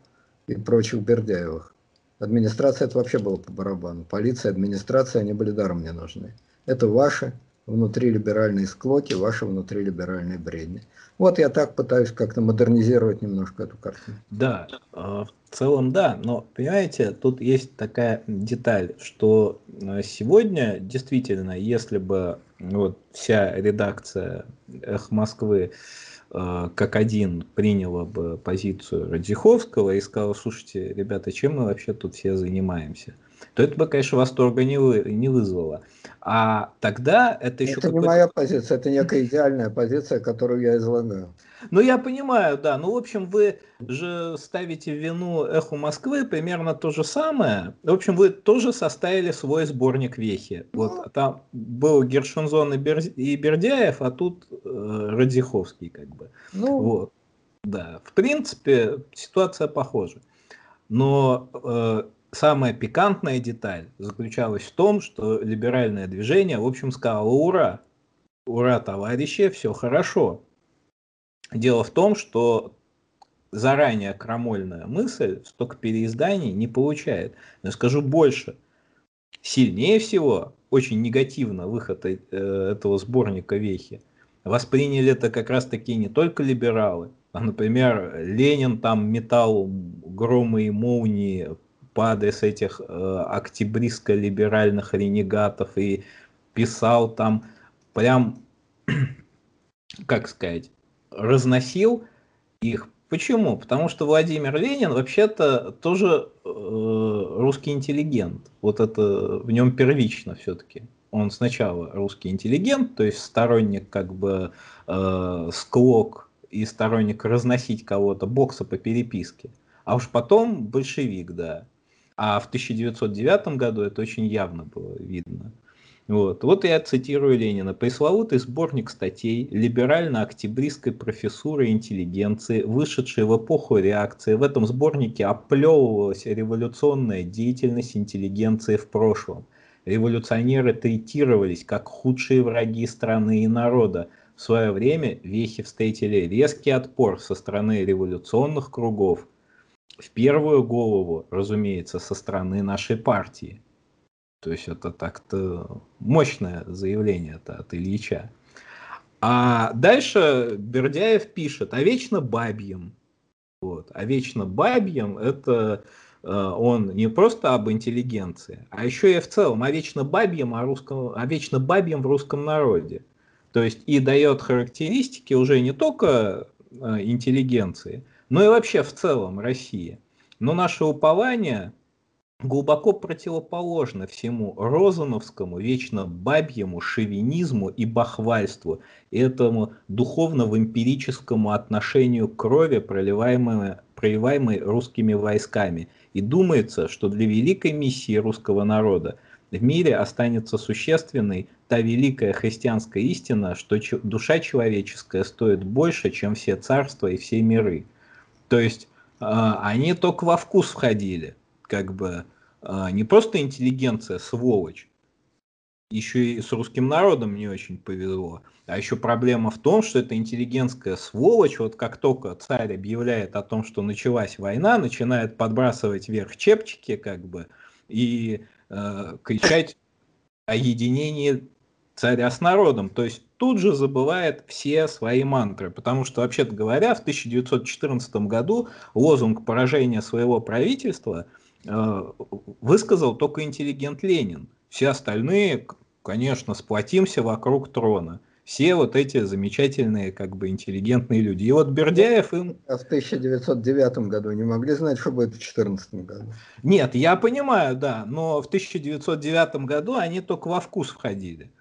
и прочих Бердяевых. Администрация это вообще было по барабану. Полиция, администрация, они были даром не нужны. Это ваши внутрилиберальные склоки, ваши внутрилиберальные бредни. Вот я так пытаюсь как-то модернизировать немножко эту картину. Да, а, в целом да, но понимаете, тут есть такая деталь, что а, сегодня действительно, если бы вот вся редакция «Эх Москвы» а, как один приняла бы позицию Радзиховского и сказала, слушайте, ребята, чем мы вообще тут все занимаемся, то это бы, конечно, восторга не, вы, не вызвало. А тогда это еще... Это не моя позиция, это некая идеальная позиция, которую я излагаю. Ну, я понимаю, да. Ну, в общем, вы же ставите вину эху Москвы примерно то же самое. В общем, вы тоже составили свой сборник вехи. Ну, вот там был Гершинзон и, Бер... и Бердяев, а тут э, Радзиховский, как бы. Ну, вот. Да, в принципе, ситуация похожа. Но э, самая пикантная деталь заключалась в том, что либеральное движение, в общем, сказало «Ура! Ура, товарищи, все хорошо!» Дело в том, что заранее крамольная мысль столько переизданий не получает. Но скажу больше. Сильнее всего, очень негативно выход э, этого сборника Вехи восприняли это как раз таки не только либералы, а, например, Ленин там метал громы и молнии адрес этих э, октябристско-либеральных ренегатов и писал там прям, как сказать, разносил их. Почему? Потому что Владимир Ленин вообще-то тоже э, русский интеллигент. Вот это в нем первично все-таки. Он сначала русский интеллигент, то есть сторонник как бы э, склок и сторонник разносить кого-то, бокса по переписке. А уж потом большевик, да. А в 1909 году это очень явно было видно. Вот. вот я цитирую Ленина. Пресловутый сборник статей либерально-октябристской профессуры интеллигенции, вышедшей в эпоху реакции. В этом сборнике оплевывалась революционная деятельность интеллигенции в прошлом. Революционеры третировались как худшие враги страны и народа. В свое время вехи встретили резкий отпор со стороны революционных кругов – в первую голову, разумеется, со стороны нашей партии. То есть это так-то мощное заявление -то от Ильича. А дальше Бердяев пишет о вечно бабьем. Вот. А вечно бабьем это э, он не просто об интеллигенции, а еще и в целом о вечно бабьем, о, русском, о вечно бабьем в русском народе. То есть и дает характеристики уже не только э, интеллигенции, но и вообще в целом России. Но наше упование глубоко противоположно всему розановскому, вечно бабьему шовинизму и бахвальству, этому духовно-вампирическому отношению крови, проливаемой, проливаемой русскими войсками. И думается, что для великой миссии русского народа в мире останется существенной та великая христианская истина, что душа человеческая стоит больше, чем все царства и все миры. То есть э, они только во вкус входили, как бы э, не просто интеллигенция, сволочь, еще и с русским народом не очень повезло. А еще проблема в том, что эта интеллигентская сволочь, вот как только царь объявляет о том, что началась война, начинает подбрасывать вверх чепчики, как бы, и э, кричать о единении царя с народом. То есть тут же забывает все свои мантры, потому что, вообще-то говоря, в 1914 году лозунг поражения своего правительства э, высказал только интеллигент Ленин. Все остальные, конечно, сплотимся вокруг трона все вот эти замечательные, как бы, интеллигентные люди. И вот Бердяев им... А в 1909 году не могли знать, что будет в 2014 году? Нет, я понимаю, да, но в 1909 году они только во вкус входили.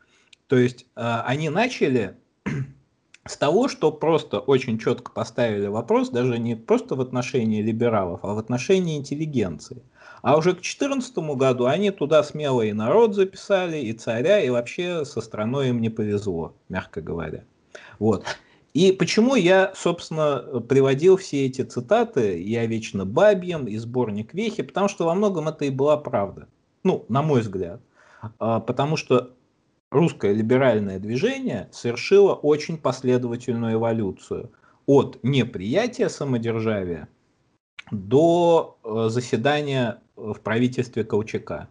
То есть э, они начали с того, что просто очень четко поставили вопрос, даже не просто в отношении либералов, а в отношении интеллигенции. А уже к 2014 году они туда смело и народ записали, и царя, и вообще со страной им не повезло, мягко говоря. Вот. И почему я, собственно, приводил все эти цитаты «Я вечно бабьем» и сборник Вехи, потому что во многом это и была правда. Ну, на мой взгляд. А, потому что русское либеральное движение совершило очень последовательную эволюцию от неприятия самодержавия до э, заседания в правительстве Колчака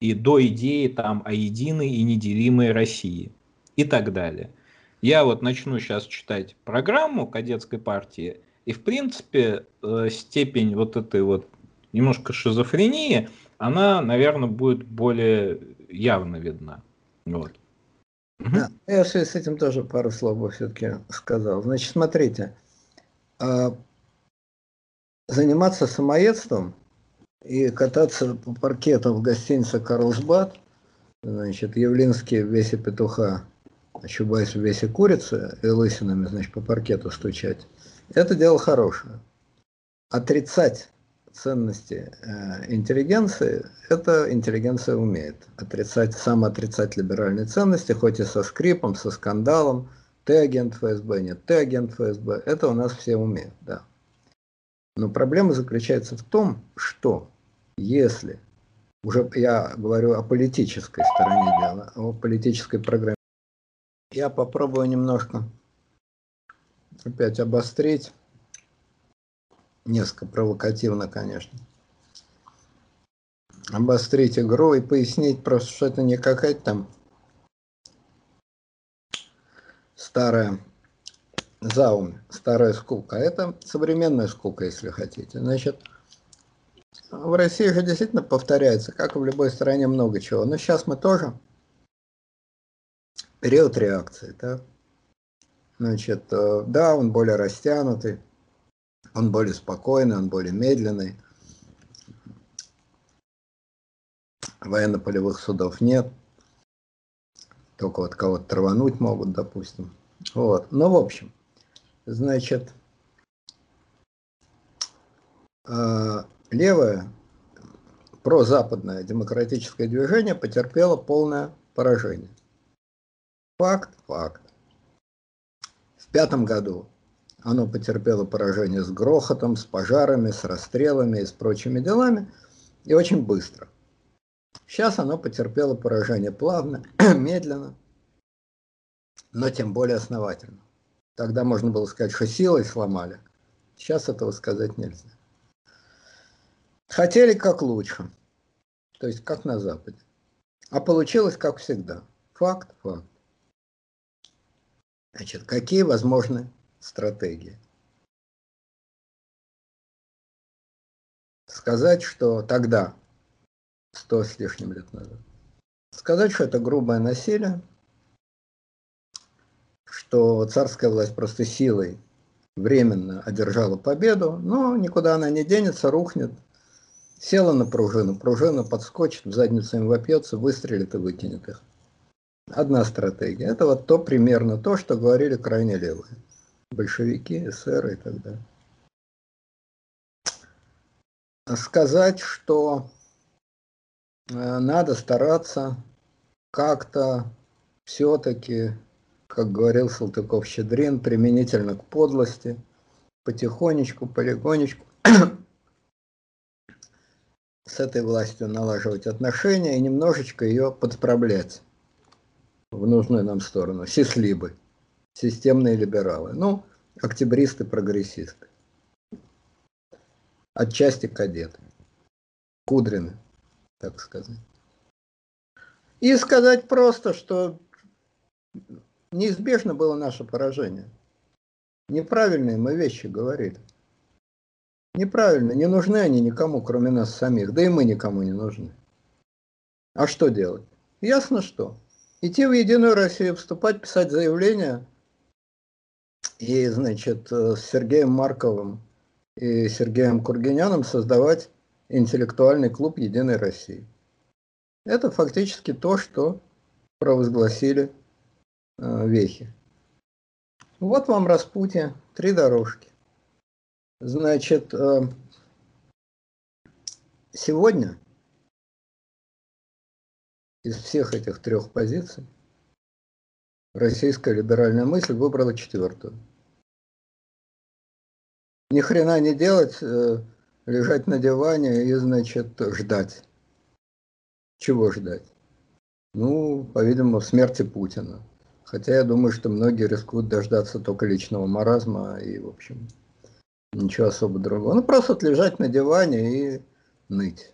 и до идеи там о единой и неделимой России и так далее. Я вот начну сейчас читать программу кадетской партии, и в принципе э, степень вот этой вот немножко шизофрении, она, наверное, будет более явно видна. Вот. Да, я в связи с этим тоже пару слов бы все-таки сказал. Значит, смотрите, а, заниматься самоедством и кататься по паркету в гостинице «Карлсбад», значит, Явлинский в весе петуха, а Чубайс в весе курицы и лысинами, значит, по паркету стучать, это дело хорошее. Отрицать ценности э, интеллигенции, это интеллигенция умеет. Отрицать, самоотрицать либеральные ценности, хоть и со скрипом, со скандалом, ты агент ФСБ, нет, ты агент ФСБ, это у нас все умеют, да. Но проблема заключается в том, что если, уже я говорю о политической стороне дела, о политической программе, я попробую немножко опять обострить, несколько провокативно, конечно, обострить игру и пояснить просто, что это не какая-то там старая заум, старая скука. Это современная скука, если хотите. Значит, в России же действительно повторяется, как и в любой стране, много чего. Но сейчас мы тоже период реакции. Да? Значит, э, да, он более растянутый, он более спокойный, он более медленный. Военно-полевых судов нет. Только вот кого-то травануть могут, допустим. Вот. Ну, в общем, Значит, а, левое прозападное демократическое движение потерпело полное поражение. Факт, факт. В пятом году оно потерпело поражение с грохотом, с пожарами, с расстрелами и с прочими делами, и очень быстро. Сейчас оно потерпело поражение плавно, медленно, но тем более основательно. Тогда можно было сказать, что силой сломали. Сейчас этого сказать нельзя. Хотели как лучше. То есть как на Западе. А получилось как всегда. Факт, факт. Значит, какие возможны стратегии? Сказать, что тогда, сто с лишним лет назад, сказать, что это грубое насилие, что царская власть просто силой временно одержала победу, но никуда она не денется, рухнет. Села на пружину, пружина подскочит, в задницу им вопьется, выстрелит и выкинет их. Одна стратегия. Это вот то примерно то, что говорили крайне левые. Большевики, эсеры и так далее. Сказать, что э, надо стараться как-то все-таки как говорил Салтыков-Щедрин, применительно к подлости, потихонечку, полигонечку с этой властью налаживать отношения и немножечко ее подправлять в нужную нам сторону. Сислибы, системные либералы, ну, октябристы, прогрессисты. Отчасти кадеты. Кудрины, так сказать. И сказать просто, что неизбежно было наше поражение. Неправильные мы вещи говорили. Неправильно, не нужны они никому, кроме нас самих, да и мы никому не нужны. А что делать? Ясно что. Идти в Единую Россию, вступать, писать заявление и, значит, с Сергеем Марковым и Сергеем Кургиняном создавать интеллектуальный клуб Единой России. Это фактически то, что провозгласили э, вехи. Вот вам распутье, три дорожки. Значит, э, сегодня из всех этих трех позиций российская либеральная мысль выбрала четвертую. Ни хрена не делать, э, лежать на диване и, значит, ждать. Чего ждать? Ну, по-видимому, смерти Путина. Хотя я думаю, что многие рискуют дождаться только личного маразма и, в общем, Ничего особо другого. Ну, просто лежать на диване и ныть.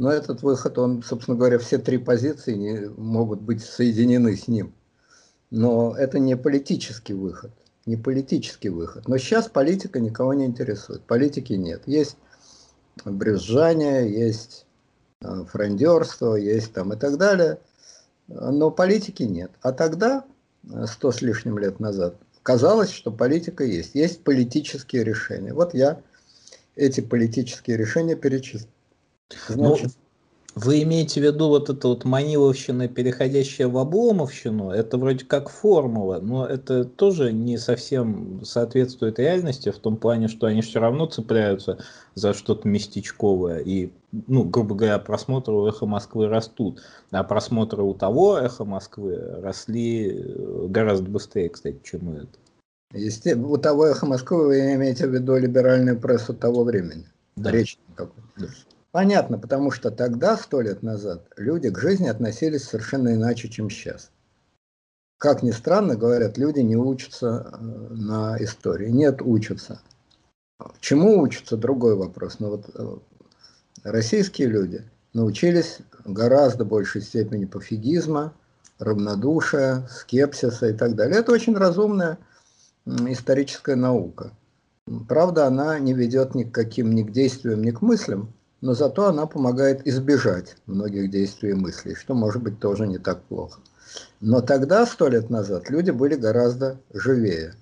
Но этот выход, он, собственно говоря, все три позиции не, могут быть соединены с ним. Но это не политический выход. Не политический выход. Но сейчас политика никого не интересует. Политики нет. Есть брюзжание, есть э, фрондерство, есть там и так далее. Но политики нет. А тогда, э, сто с лишним лет назад, казалось, что политика есть. Есть политические решения. Вот я эти политические решения перечислил. Ну, Значит, вы имеете в виду вот это вот маниловщина, переходящая в обломовщину, это вроде как формула, но это тоже не совсем соответствует реальности в том плане, что они все равно цепляются за что-то местечковое, и, ну, грубо говоря, просмотры у «Эхо Москвы» растут, а просмотры у того «Эхо Москвы» росли э, гораздо быстрее, кстати, чем у этого. Естественно, у того «Эхо Москвы» вы имеете в виду либеральную прессу того времени? Да. Речь какой да. Понятно, потому что тогда, сто лет назад, люди к жизни относились совершенно иначе, чем сейчас. Как ни странно, говорят, люди не учатся э, на истории. Нет, учатся. Чему учатся, другой вопрос. Но вот э, российские люди научились гораздо большей степени пофигизма, равнодушия, скепсиса и так далее. Это очень разумная историческая наука. Правда, она не ведет ни к каким ни к действиям, ни к мыслям, но зато она помогает избежать многих действий и мыслей, что может быть тоже не так плохо. Но тогда, сто лет назад, люди были гораздо живее.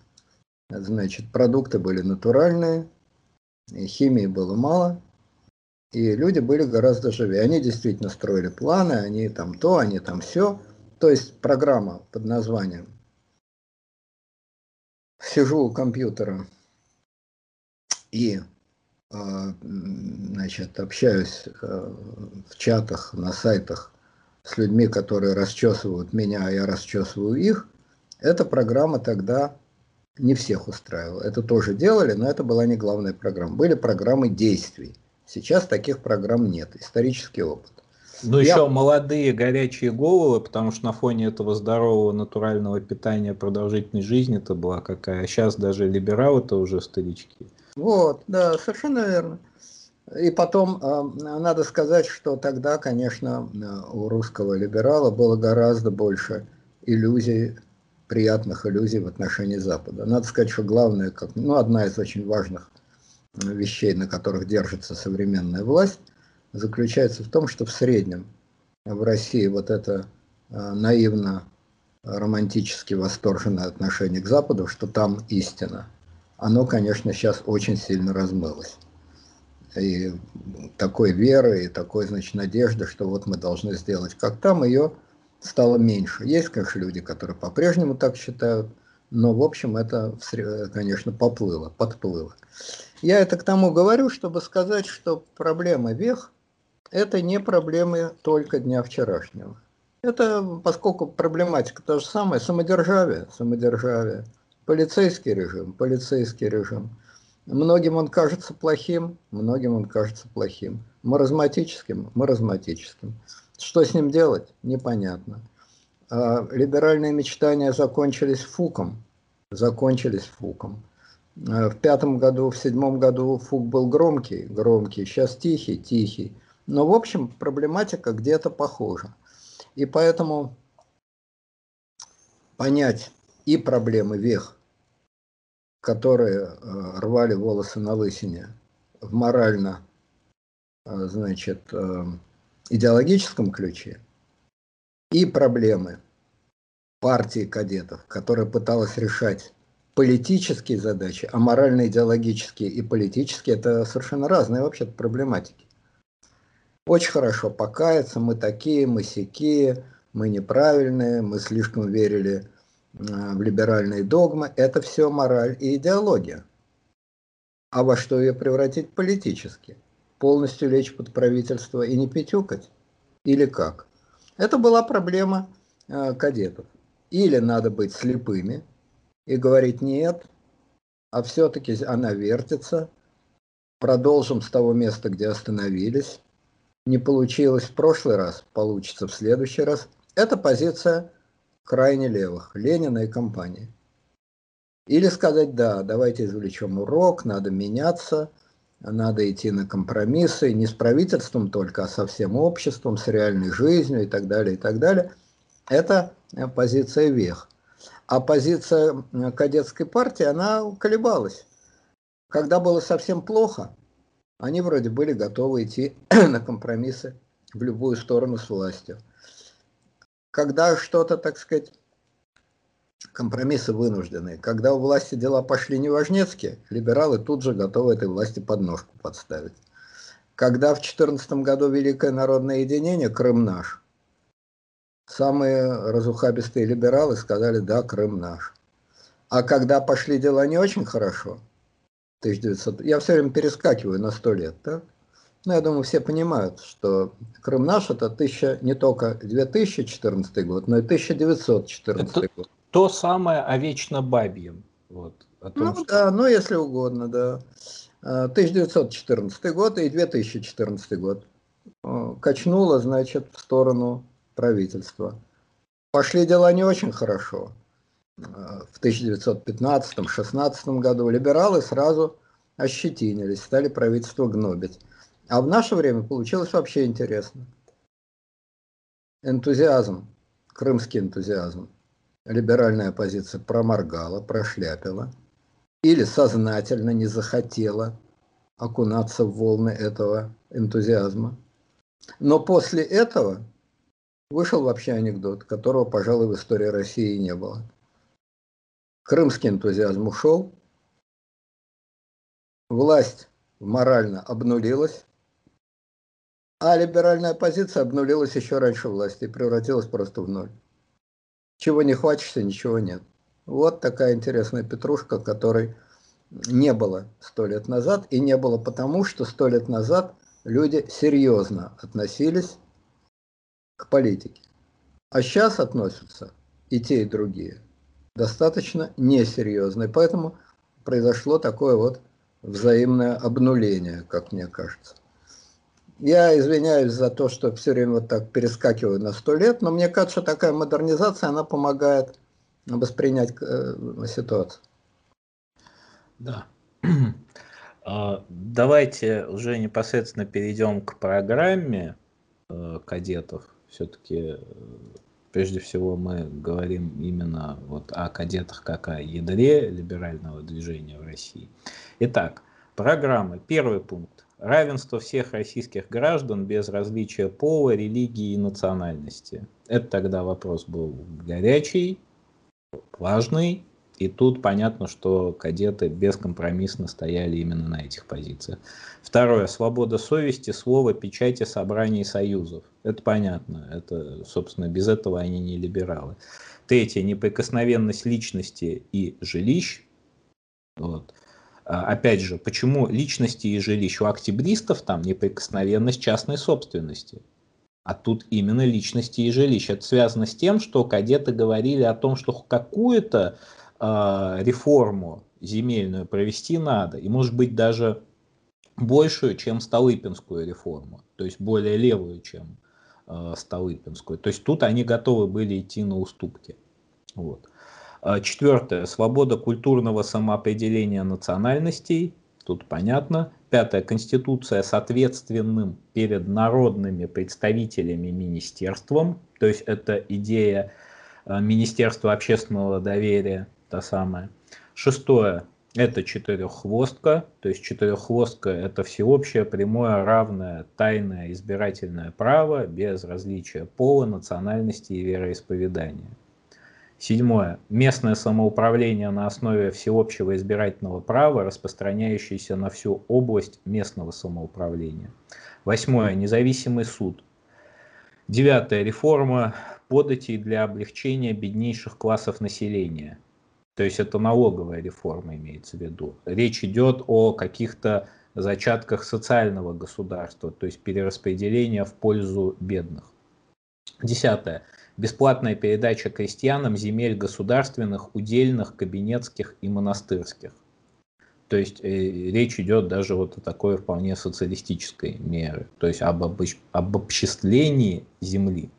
Значит, продукты были натуральные, химии было мало, и люди были гораздо живее. Они действительно строили планы, они там то, они там все. То есть программа под названием «Сижу у компьютера и значит, общаюсь э, в чатах, на сайтах с людьми, которые расчесывают меня, а я расчесываю их, эта программа тогда не всех устраивала. Это тоже делали, но это была не главная программа. Были программы действий. Сейчас таких программ нет. Исторический опыт. Ну, я... еще молодые горячие головы, потому что на фоне этого здорового натурального питания продолжительность жизни это была какая. Сейчас даже либералы-то уже старички. Вот, да, совершенно верно. И потом, э, надо сказать, что тогда, конечно, э, у русского либерала было гораздо больше иллюзий, приятных иллюзий в отношении Запада. Надо сказать, что главное, как, ну, одна из очень важных э, вещей, на которых держится современная власть, заключается в том, что в среднем в России вот это наивно романтически восторженное отношение к Западу, что там истина – оно, конечно, сейчас очень сильно размылось. И такой веры, и такой, значит, надежды, что вот мы должны сделать как там, ее стало меньше. Есть, конечно, люди, которые по-прежнему так считают, но, в общем, это, конечно, поплыло, подплыло. Я это к тому говорю, чтобы сказать, что проблема вех – это не проблемы только дня вчерашнего. Это, поскольку проблематика та же самая, самодержавие, самодержавие – Полицейский режим, полицейский режим. Многим он кажется плохим, многим он кажется плохим. Маразматическим, маразматическим. Что с ним делать, непонятно. А либеральные мечтания закончились Фуком. Закончились Фуком. А в пятом году, в седьмом году Фук был громкий, громкий, сейчас тихий, тихий. Но, в общем, проблематика где-то похожа. И поэтому понять и проблемы вех, которые э, рвали волосы на лысине в морально, э, значит, э, идеологическом ключе, и проблемы партии кадетов, которая пыталась решать политические задачи, а морально-идеологические и политические – это совершенно разные вообще проблематики. Очень хорошо покаяться, мы такие, мы сякие, мы неправильные, мы слишком верили в либеральные догмы. Это все мораль и идеология. А во что ее превратить политически? Полностью лечь под правительство и не пятюкать? Или как? Это была проблема э, кадетов. Или надо быть слепыми и говорить нет, а все-таки она вертится, продолжим с того места, где остановились. Не получилось в прошлый раз, получится в следующий раз. Это позиция крайне левых, Ленина и компании. Или сказать, да, давайте извлечем урок, надо меняться, надо идти на компромиссы, не с правительством только, а со всем обществом, с реальной жизнью и так далее, и так далее. Это позиция вех. А позиция кадетской партии, она колебалась. Когда было совсем плохо, они вроде были готовы идти на компромиссы в любую сторону с властью. Когда что-то, так сказать, компромиссы вынужденные, когда у власти дела пошли неважнецкие, либералы тут же готовы этой власти подножку подставить. Когда в 2014 году Великое народное единение, Крым наш, самые разухабистые либералы сказали, да, Крым наш. А когда пошли дела не очень хорошо, 1900, я все время перескакиваю на сто лет, да? Ну, я думаю, все понимают, что Крым наш это тысяча, не только 2014 год, но и 1914 это год. То самое о вечно бабьем. Вот, о том, ну что... да, ну если угодно, да. 1914 а, год и 2014 год. Качнуло, значит, в сторону правительства. Пошли дела не очень хорошо. В 1915-16 году либералы сразу ощетинились, стали правительство гнобить. А в наше время получилось вообще интересно. Энтузиазм, крымский энтузиазм, либеральная оппозиция проморгала, прошляпила или сознательно не захотела окунаться в волны этого энтузиазма. Но после этого вышел вообще анекдот, которого, пожалуй, в истории России не было. Крымский энтузиазм ушел, власть морально обнулилась, а либеральная оппозиция обнулилась еще раньше власти и превратилась просто в ноль. Чего не хватишься, ничего нет. Вот такая интересная петрушка, которой не было сто лет назад, и не было потому, что сто лет назад люди серьезно относились к политике. А сейчас относятся и те, и другие достаточно несерьезно. И поэтому произошло такое вот взаимное обнуление, как мне кажется. Я извиняюсь за то, что все время вот так перескакиваю на сто лет, но мне кажется, такая модернизация, она помогает воспринять э, ситуацию. Да. А, давайте уже непосредственно перейдем к программе э, кадетов. Все-таки, э, прежде всего, мы говорим именно вот о кадетах как о ядре либерального движения в России. Итак, программа. Первый пункт равенство всех российских граждан без различия пола, религии и национальности. Это тогда вопрос был горячий, важный, и тут понятно, что кадеты бескомпромиссно стояли именно на этих позициях. Второе. Свобода совести, слова, печати, собраний союзов. Это понятно. Это, собственно, без этого они не либералы. Третье. Неприкосновенность личности и жилищ. Вот. А, опять же, почему личности и жилищ у октябристов там неприкосновенность частной собственности? А тут именно личности и жилища. Это связано с тем, что кадеты говорили о том, что какую-то э, реформу земельную провести надо, и может быть даже большую, чем Столыпинскую реформу, то есть более левую, чем э, Столыпинскую. То есть тут они готовы были идти на уступки. Вот. А, четвертое. Свобода культурного самоопределения национальностей. Тут понятно. Пятое. Конституция с ответственным перед народными представителями министерством. То есть это идея э, Министерство общественного доверия, та самая. Шестое – это четыреххвостка, то есть четыреххвостка – это всеобщее, прямое, равное, тайное избирательное право без различия пола, национальности и вероисповедания. Седьмое. Местное самоуправление на основе всеобщего избирательного права, распространяющееся на всю область местного самоуправления. Восьмое. Независимый суд. Девятое. Реформа податей для облегчения беднейших классов населения. То есть это налоговая реформа имеется в виду. Речь идет о каких-то зачатках социального государства, то есть перераспределения в пользу бедных. Десятое бесплатная передача крестьянам земель государственных, удельных, кабинетских и монастырских. То есть э, речь идет даже вот о такой вполне социалистической мере, то есть об обобществлении земли.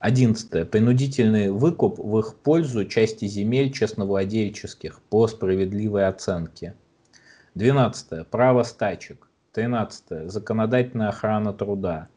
Одиннадцатое. Принудительный выкуп в их пользу части земель честновладельческих по справедливой оценке. Двенадцатое. Право стачек. Тринадцатое. Законодательная охрана труда.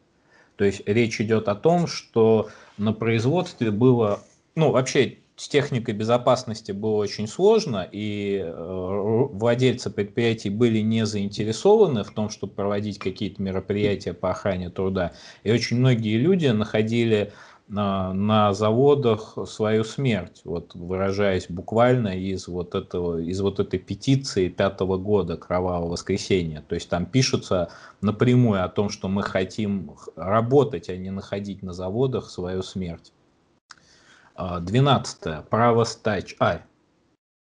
То есть речь идет о том, что на производстве было, ну вообще с техникой безопасности было очень сложно, и э, владельцы предприятий были не заинтересованы в том, чтобы проводить какие-то мероприятия по охране труда. И очень многие люди находили на, заводах свою смерть, вот выражаясь буквально из вот этого, из вот этой петиции пятого года Кровавого воскресенья. То есть там пишется напрямую о том, что мы хотим работать, а не находить на заводах свою смерть. 12. А, право стач. А,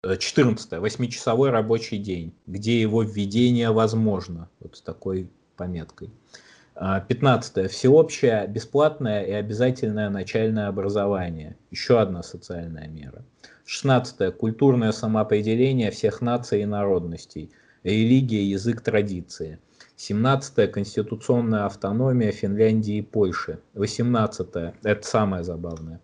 14. Восьмичасовой рабочий день, где его введение возможно. Вот с такой пометкой. 15. А, Всеобщее, бесплатное и обязательное начальное образование. Еще одна социальная мера. 16. Культурное самоопределение всех наций и народностей. Религия, язык, традиции. 17. Конституционная автономия Финляндии и Польши. 18. Это самое забавное.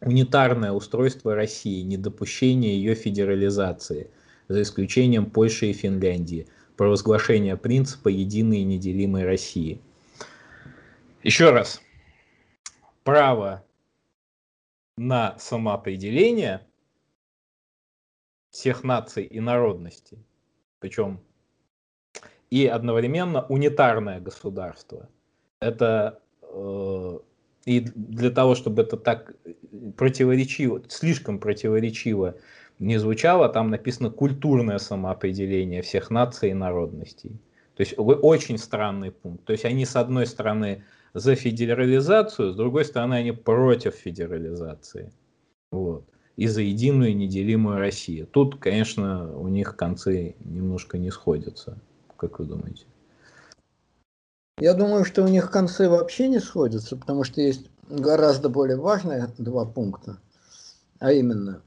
Унитарное устройство России, недопущение ее федерализации, за исключением Польши и Финляндии. Провозглашение принципа единой и неделимой России. Еще раз. Право на самоопределение всех наций и народностей, причем и одновременно унитарное государство. Это э, и для того, чтобы это так противоречиво, слишком противоречиво не звучало, там написано культурное самоопределение всех наций и народностей. То есть очень странный пункт. То есть они с одной стороны за федерализацию, с другой стороны, они против федерализации. Вот. И за единую и неделимую Россию. Тут, конечно, у них концы немножко не сходятся. Как вы думаете? Я думаю, что у них концы вообще не сходятся, потому что есть гораздо более важные два пункта. А именно,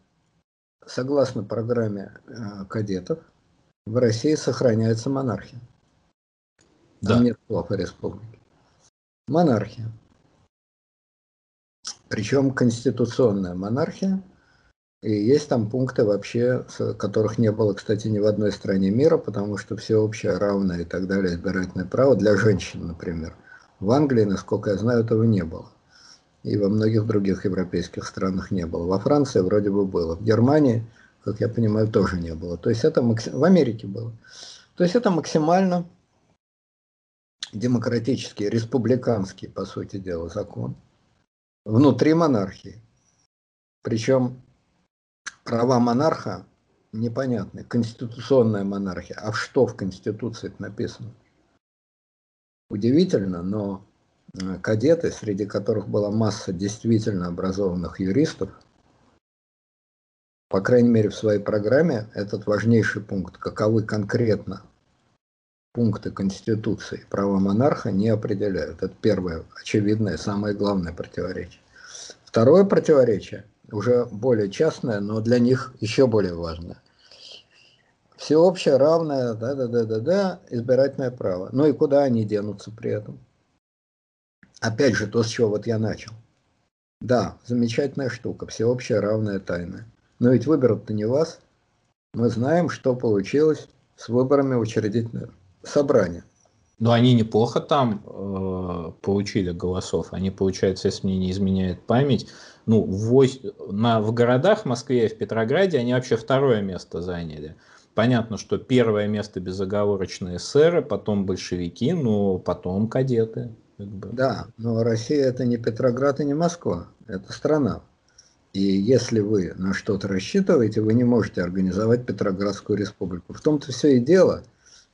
согласно программе э, кадетов, в России сохраняется монархия. Да. Там нет слов о республике монархия. Причем конституционная монархия. И есть там пункты вообще, которых не было, кстати, ни в одной стране мира, потому что всеобщее, равное и так далее избирательное право для женщин, например. В Англии, насколько я знаю, этого не было. И во многих других европейских странах не было. Во Франции вроде бы было. В Германии, как я понимаю, тоже не было. То есть это максим... в Америке было. То есть это максимально демократический, республиканский, по сути дела, закон внутри монархии. Причем права монарха непонятны. Конституционная монархия. А что в Конституции написано? Удивительно, но э, кадеты, среди которых была масса действительно образованных юристов, по крайней мере в своей программе этот важнейший пункт, каковы конкретно пункты Конституции права монарха не определяют. Это первое, очевидное, самое главное противоречие. Второе противоречие, уже более частное, но для них еще более важное. Всеобщее, равное, да-да-да-да-да, избирательное право. Ну и куда они денутся при этом? Опять же, то, с чего вот я начал. Да, замечательная штука, всеобщее, равное, тайное. Но ведь выберут-то не вас. Мы знаем, что получилось с выборами учредительных собрания. Но они неплохо там э, получили голосов. Они, получается, если мне не изменяет память, ну, в, на, в городах в Москве и в Петрограде они вообще второе место заняли. Понятно, что первое место безоговорочно эсеры, потом большевики, но потом кадеты. Как бы. Да, но Россия это не Петроград и не Москва, это страна. И если вы на что-то рассчитываете, вы не можете организовать Петроградскую республику. В том-то все и дело,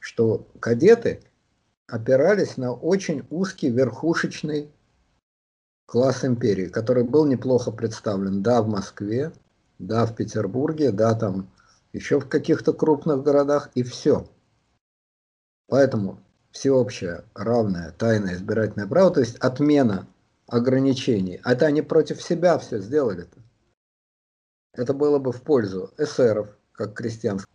что кадеты опирались на очень узкий верхушечный класс империи, который был неплохо представлен, да, в Москве, да, в Петербурге, да, там еще в каких-то крупных городах, и все. Поэтому всеобщее, равное, тайное избирательное право, то есть отмена ограничений, а это они против себя все сделали-то. Это было бы в пользу эсеров, как крестьянских,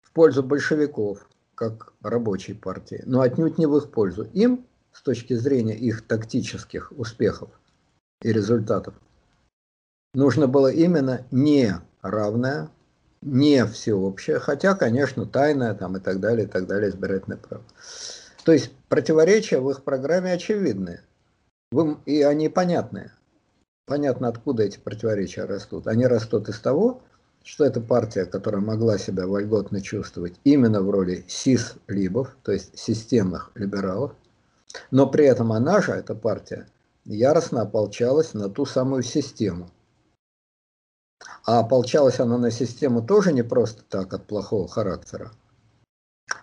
в пользу большевиков, как рабочей партии, но отнюдь не в их пользу. Им, с точки зрения их тактических успехов и результатов, нужно было именно не равное, не всеобщее, хотя, конечно, тайное там и так далее, и так далее, избирательное право. То есть противоречия в их программе очевидны, и они понятные. Понятно, откуда эти противоречия растут. Они растут из того, что это партия, которая могла себя вольготно чувствовать именно в роли сис-либов, то есть системных либералов, но при этом она же, эта партия, яростно ополчалась на ту самую систему. А ополчалась она на систему тоже не просто так, от плохого характера,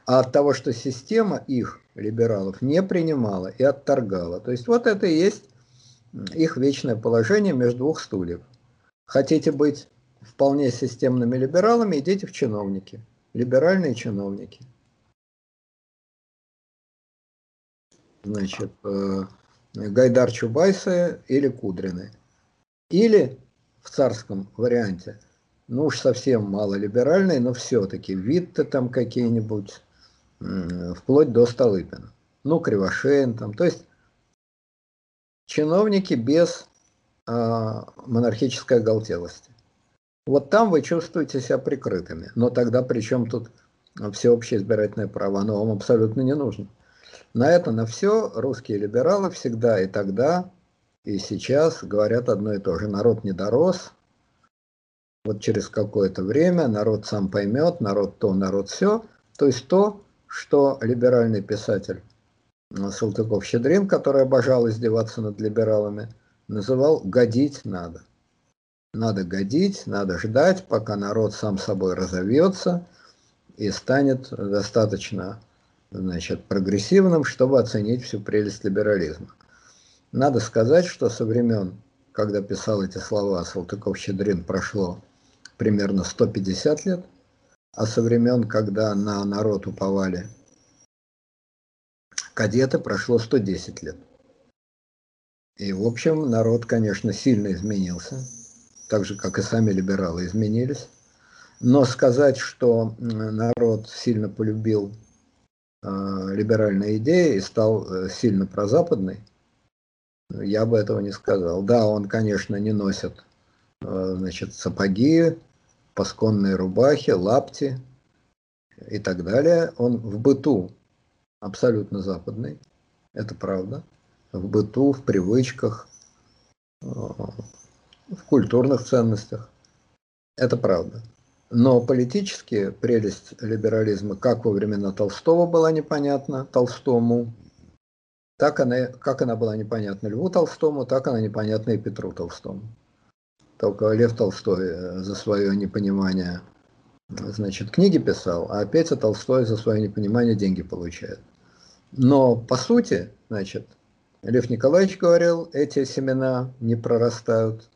а от того, что система их, либералов, не принимала и отторгала. То есть вот это и есть их вечное положение между двух стульев. Хотите быть вполне системными либералами, идите в чиновники, либеральные чиновники. Значит, э, Гайдар Чубайсы или Кудрины. Или в царском варианте, ну уж совсем мало либеральные, но все-таки вид-то там какие-нибудь, вплоть до Столыпина. Ну, Кривошеин там. То есть чиновники без э, монархической оголтелости. Вот там вы чувствуете себя прикрытыми. Но тогда при чем тут всеобщее избирательное право? Оно вам абсолютно не нужно. На это, на все русские либералы всегда и тогда, и сейчас говорят одно и то же. Народ не дорос. Вот через какое-то время народ сам поймет, народ то, народ все. То есть то, что либеральный писатель Салтыков-Щедрин, который обожал издеваться над либералами, называл «годить надо». Надо годить, надо ждать, пока народ сам собой разовьется и станет достаточно значит, прогрессивным, чтобы оценить всю прелесть либерализма. Надо сказать, что со времен, когда писал эти слова Салтыков-Щедрин, прошло примерно 150 лет, а со времен, когда на народ уповали кадеты, прошло 110 лет. И, в общем, народ, конечно, сильно изменился, так же, как и сами либералы изменились. Но сказать, что народ сильно полюбил э, либеральные идеи и стал э, сильно прозападный, я бы этого не сказал. Да, он, конечно, не носит э, значит, сапоги, пасконные рубахи, лапти и так далее. Он в быту абсолютно западный, это правда, в быту, в привычках, э, в культурных ценностях. Это правда. Но политически прелесть либерализма как во времена Толстого была непонятна Толстому, так она, как она была непонятна Льву Толстому, так она непонятна и Петру Толстому. Только Лев Толстой э, за свое непонимание значит, книги писал, а Петя Толстой за свое непонимание деньги получает. Но по сути, значит, Лев Николаевич говорил, эти семена не прорастают.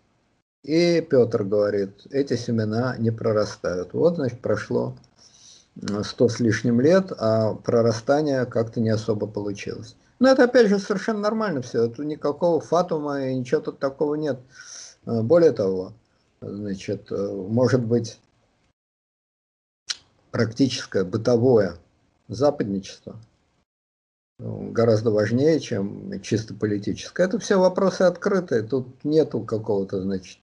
И Петр говорит, эти семена не прорастают. Вот, значит, прошло сто с лишним лет, а прорастание как-то не особо получилось. Но это, опять же, совершенно нормально все. Тут никакого фатума и ничего тут такого нет. Более того, значит, может быть, практическое бытовое западничество – гораздо важнее, чем чисто политическое. Это все вопросы открытые, тут нету какого-то, значит, а,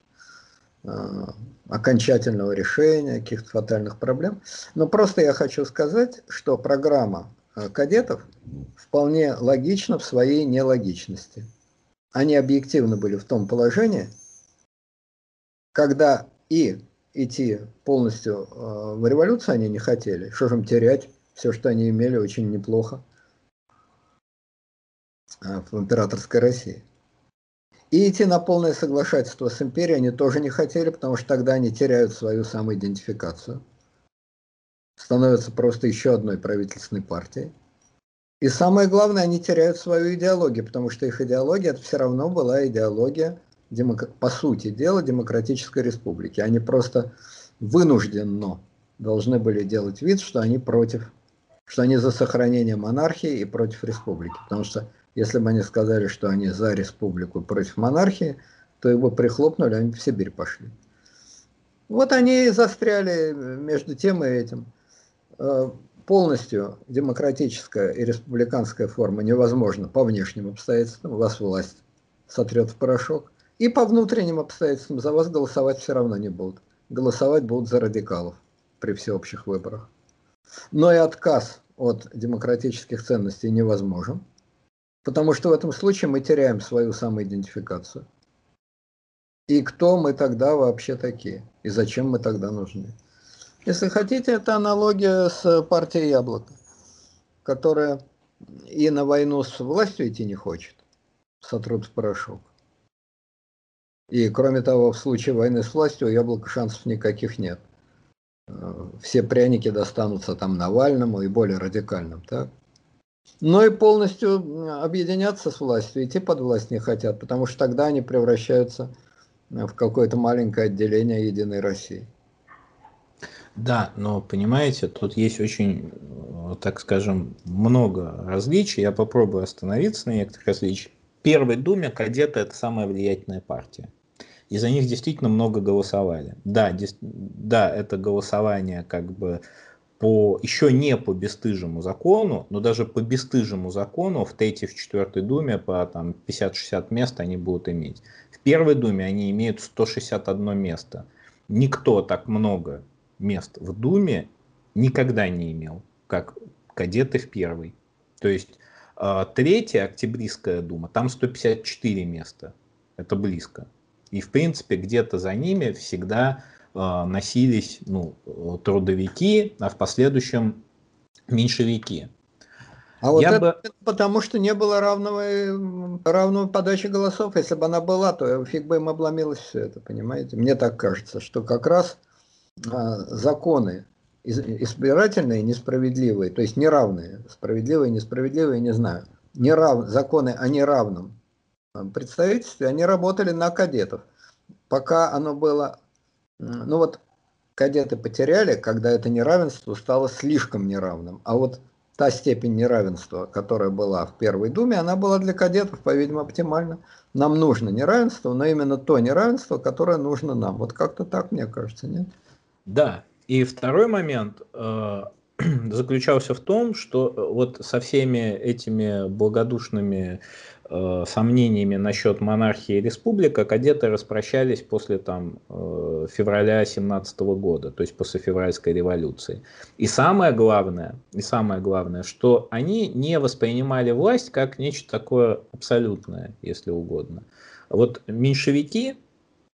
окончательного решения каких-то фатальных проблем. Но просто я хочу сказать, что программа э, кадетов вполне логично в своей нелогичности. Они объективно были в том положении, когда и идти полностью э, в революцию они не хотели. Что же им терять? Все, что они имели, очень неплохо э, в императорской России. И идти на полное соглашательство с империей они тоже не хотели, потому что тогда они теряют свою самоидентификацию. Становятся просто еще одной правительственной партией. И самое главное, они теряют свою идеологию, потому что их идеология это все равно была идеология по сути дела, демократической республики. Они просто вынужденно должны были делать вид, что они против, что они за сохранение монархии и против республики. Потому что если бы они сказали, что они за республику против монархии, то его прихлопнули, они в Сибирь пошли. Вот они и застряли между тем и этим. Э, полностью демократическая и республиканская форма невозможна по внешним обстоятельствам, вас власть сотрет в порошок. И по внутренним обстоятельствам за вас голосовать все равно не будут. Голосовать будут за радикалов при всеобщих выборах. Но и отказ от демократических ценностей невозможен, потому что в этом случае мы теряем свою самоидентификацию. И кто мы тогда вообще такие? И зачем мы тогда нужны? Если хотите, это аналогия с партией Яблоко, которая и на войну с властью идти не хочет, сотрут в порошок. И кроме того, в случае войны с властью у яблока шансов никаких нет. Э, все пряники достанутся там Навальному и более радикальным, так? Но и полностью объединяться с властью, идти под власть не хотят, потому что тогда они превращаются в какое-то маленькое отделение Единой России. Да, но понимаете, тут есть очень, э, так скажем, много различий. Я попробую остановиться на некоторых различиях. В Первой Думе кадеты – это самая влиятельная партия и за них действительно много голосовали. Да, да, это голосование как бы по, еще не по бесстыжему закону, но даже по бесстыжему закону в третьей, в четвертой думе по там 50-60 мест они будут иметь. В первой думе они имеют 161 место. Никто так много мест в думе никогда не имел, как кадеты в первой. То есть э, третья, октябрьская дума, там 154 места. Это близко. И, в принципе, где-то за ними всегда носились ну, трудовики, а в последующем меньшевики. А вот Я это, бы... это потому, что не было равного, равного подачи голосов. Если бы она была, то фиг бы им обломилось все это, понимаете? Мне так кажется, что как раз а, законы избирательные несправедливые, то есть неравные, справедливые, несправедливые, не знаю, нерав... законы о неравном представительстве, они работали на кадетов. Пока оно было, ну вот кадеты потеряли, когда это неравенство стало слишком неравным. А вот та степень неравенства, которая была в Первой Думе, она была для кадетов, по-видимому, оптимальна. Нам нужно неравенство, но именно то неравенство, которое нужно нам. Вот как-то так, мне кажется, нет? Да. И второй момент э, заключался в том, что э, вот со всеми этими благодушными э, сомнениями насчет монархии и республика кадеты распрощались после там, э, февраля 17 года, то есть после февральской революции. И самое главное, и самое главное, что они не воспринимали власть как нечто такое абсолютное, если угодно. Вот меньшевики,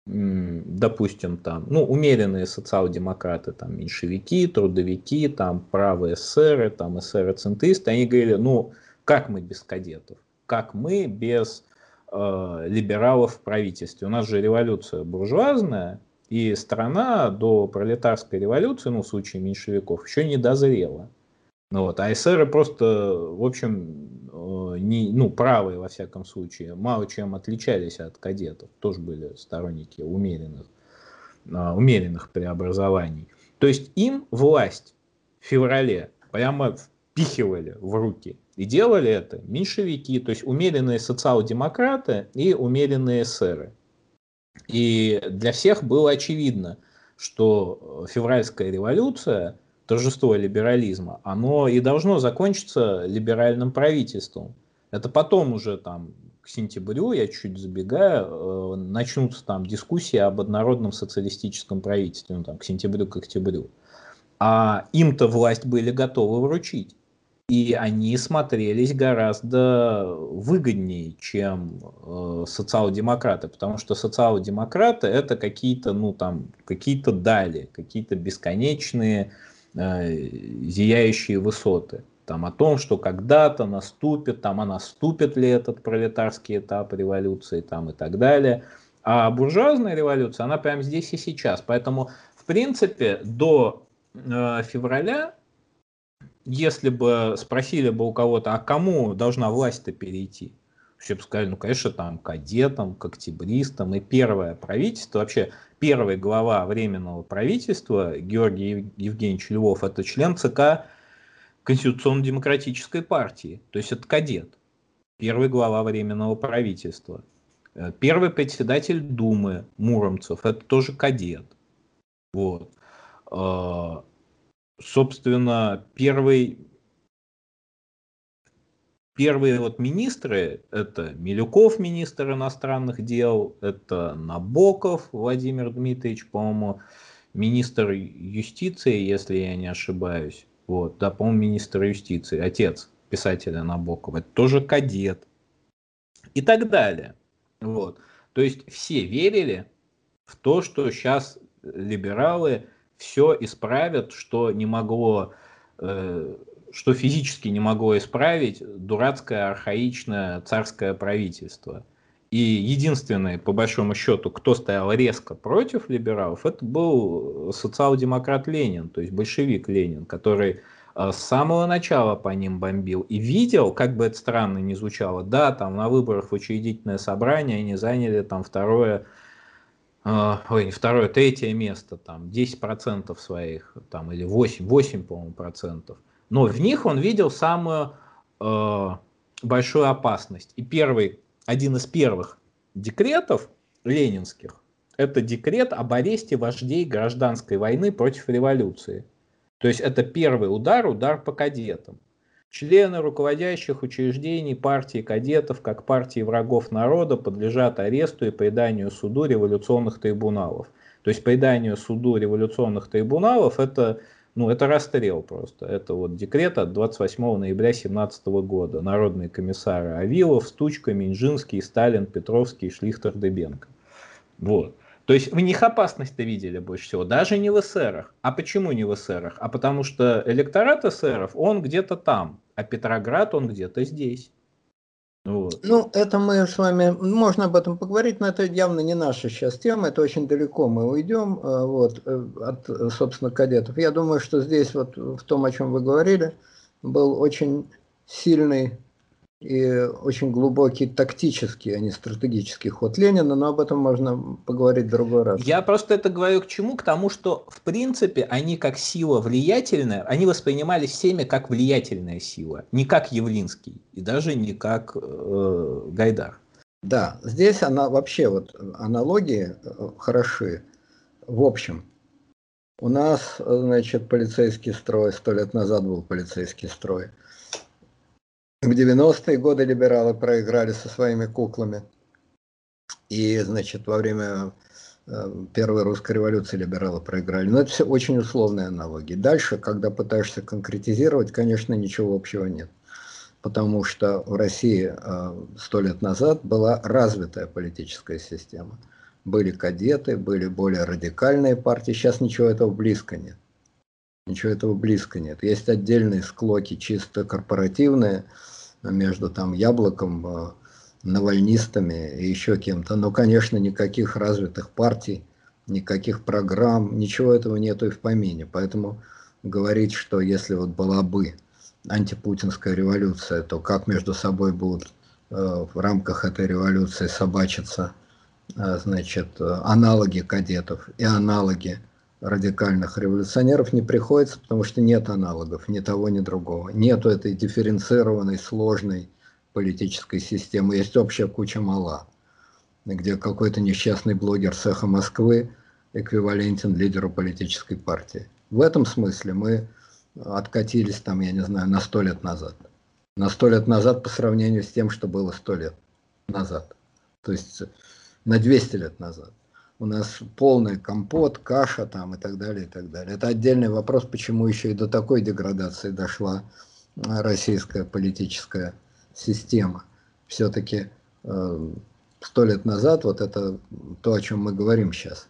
допустим, там, ну, умеренные социал-демократы, там, меньшевики, трудовики, там, правые эсеры, там, эсеры-центристы, они говорили, ну, как мы без кадетов? Как мы без э, либералов в правительстве. У нас же революция буржуазная, и страна до пролетарской революции, ну, в случае меньшевиков, еще не дозрела. Ну, вот, а эсеры просто, в общем, э, не, ну, правые, во всяком случае, мало чем отличались от кадетов. Тоже были сторонники умеренных, э, умеренных преобразований. То есть им власть в феврале прямо впихивали в руки. И делали это меньшевики, то есть умеренные социал-демократы и умеренные эсеры. И для всех было очевидно, что февральская революция, торжество либерализма, оно и должно закончиться либеральным правительством. Это потом уже там к сентябрю, я чуть забегаю, э, начнутся там дискуссии об однородном социалистическом правительстве, ну, там, к сентябрю, к октябрю. А им-то власть были готовы вручить. И они смотрелись гораздо выгоднее, чем э, социал-демократы, потому что социал-демократы это какие-то, ну там, какие-то дали, какие-то бесконечные э, зияющие высоты. Там о том, что когда-то наступит, там а наступит ли этот пролетарский этап революции, там и так далее. А буржуазная революция, она прямо здесь и сейчас. Поэтому, в принципе, до э, февраля если бы спросили бы у кого-то, а кому должна власть-то перейти, все бы сказали, ну, конечно, там, кадетам, к октябристам. И первое правительство, вообще первый глава Временного правительства, Георгий Евгеньевич Львов, это член ЦК Конституционно-демократической партии. То есть это кадет. Первый глава Временного правительства. Э, первый председатель Думы Муромцев, это тоже кадет. Вот. Собственно, первый, первые вот министры, это Милюков, министр иностранных дел, это Набоков Владимир Дмитриевич, по-моему, министр юстиции, если я не ошибаюсь. Вот, да, по-моему, министр юстиции, отец писателя Набокова, это тоже кадет. И так далее. Вот. То есть все верили в то, что сейчас либералы все исправят, что не могло, э, что физически не могло исправить дурацкое архаичное царское правительство. И единственный, по большому счету, кто стоял резко против либералов, это был социал-демократ Ленин, то есть большевик Ленин, который э, с самого начала по ним бомбил и видел, как бы это странно ни звучало, да, там на выборах в учредительное собрание они заняли там второе а, ой, второе, третье место, там, 10% своих, там, или 8, 8, по-моему, процентов. Но в них он видел самую э, большую опасность. И первый, один из первых декретов ленинских, это декрет об аресте вождей гражданской войны против революции. То есть это первый удар, удар по кадетам. Члены руководящих учреждений партии кадетов, как партии врагов народа, подлежат аресту и преданию суду революционных трибуналов. То есть предание суду революционных трибуналов это, ну, это расстрел просто. Это вот декрет от 28 ноября 2017 года. Народные комиссары Авилов, Стучка, Минжинский, Сталин, Петровский, Шлихтер, Дебенко. Вот. То есть в них опасность-то видели больше всего, даже не в эсерах. А почему не в эсерах? А потому что электорат эсеров, он где-то там, а Петроград, он где-то здесь. Вот. Ну, это мы с вами, можно об этом поговорить, но это явно не наша сейчас тема, это очень далеко мы уйдем э, вот, э, от, собственно, кадетов. Я думаю, что здесь вот в том, о чем вы говорили, был очень сильный и очень глубокий тактический, а не стратегический ход Ленина, но об этом можно поговорить в другой раз. Я просто это говорю к чему? К тому, что в принципе они как сила влиятельная, они воспринимались всеми как влиятельная сила, не как Явлинский и даже не как э, Гайдар. Да, здесь она вообще вот аналогии э, хороши. В общем, у нас, значит, полицейский строй, сто лет назад был полицейский строй. В 90-е годы либералы проиграли со своими куклами. И, значит, во время э, первой русской революции либералы проиграли. Но это все очень условные аналогии. Дальше, когда пытаешься конкретизировать, конечно, ничего общего нет. Потому что в России э, сто лет назад была развитая политическая система. Были кадеты, были более радикальные партии. Сейчас ничего этого близко нет. Ничего этого близко нет. Есть отдельные склоки чисто корпоративные, между там яблоком, э, навальнистами и еще кем-то. Но, конечно, никаких развитых партий, никаких программ, ничего этого нету и в помине. Поэтому говорить, что если вот была бы антипутинская революция, то как между собой будут э, в рамках этой революции собачиться э, значит, аналоги кадетов и аналоги радикальных революционеров не приходится, потому что нет аналогов ни того, ни другого. Нету этой дифференцированной, сложной политической системы. Есть общая куча мала, где какой-то несчастный блогер цеха Москвы эквивалентен лидеру политической партии. В этом смысле мы откатились там, я не знаю, на сто лет назад. На сто лет назад по сравнению с тем, что было сто лет назад. То есть на 200 лет назад у нас полный компот, каша там и так далее, и так далее. Это отдельный вопрос, почему еще и до такой деградации дошла российская политическая система. Все-таки э, сто лет назад вот это то, о чем мы говорим сейчас,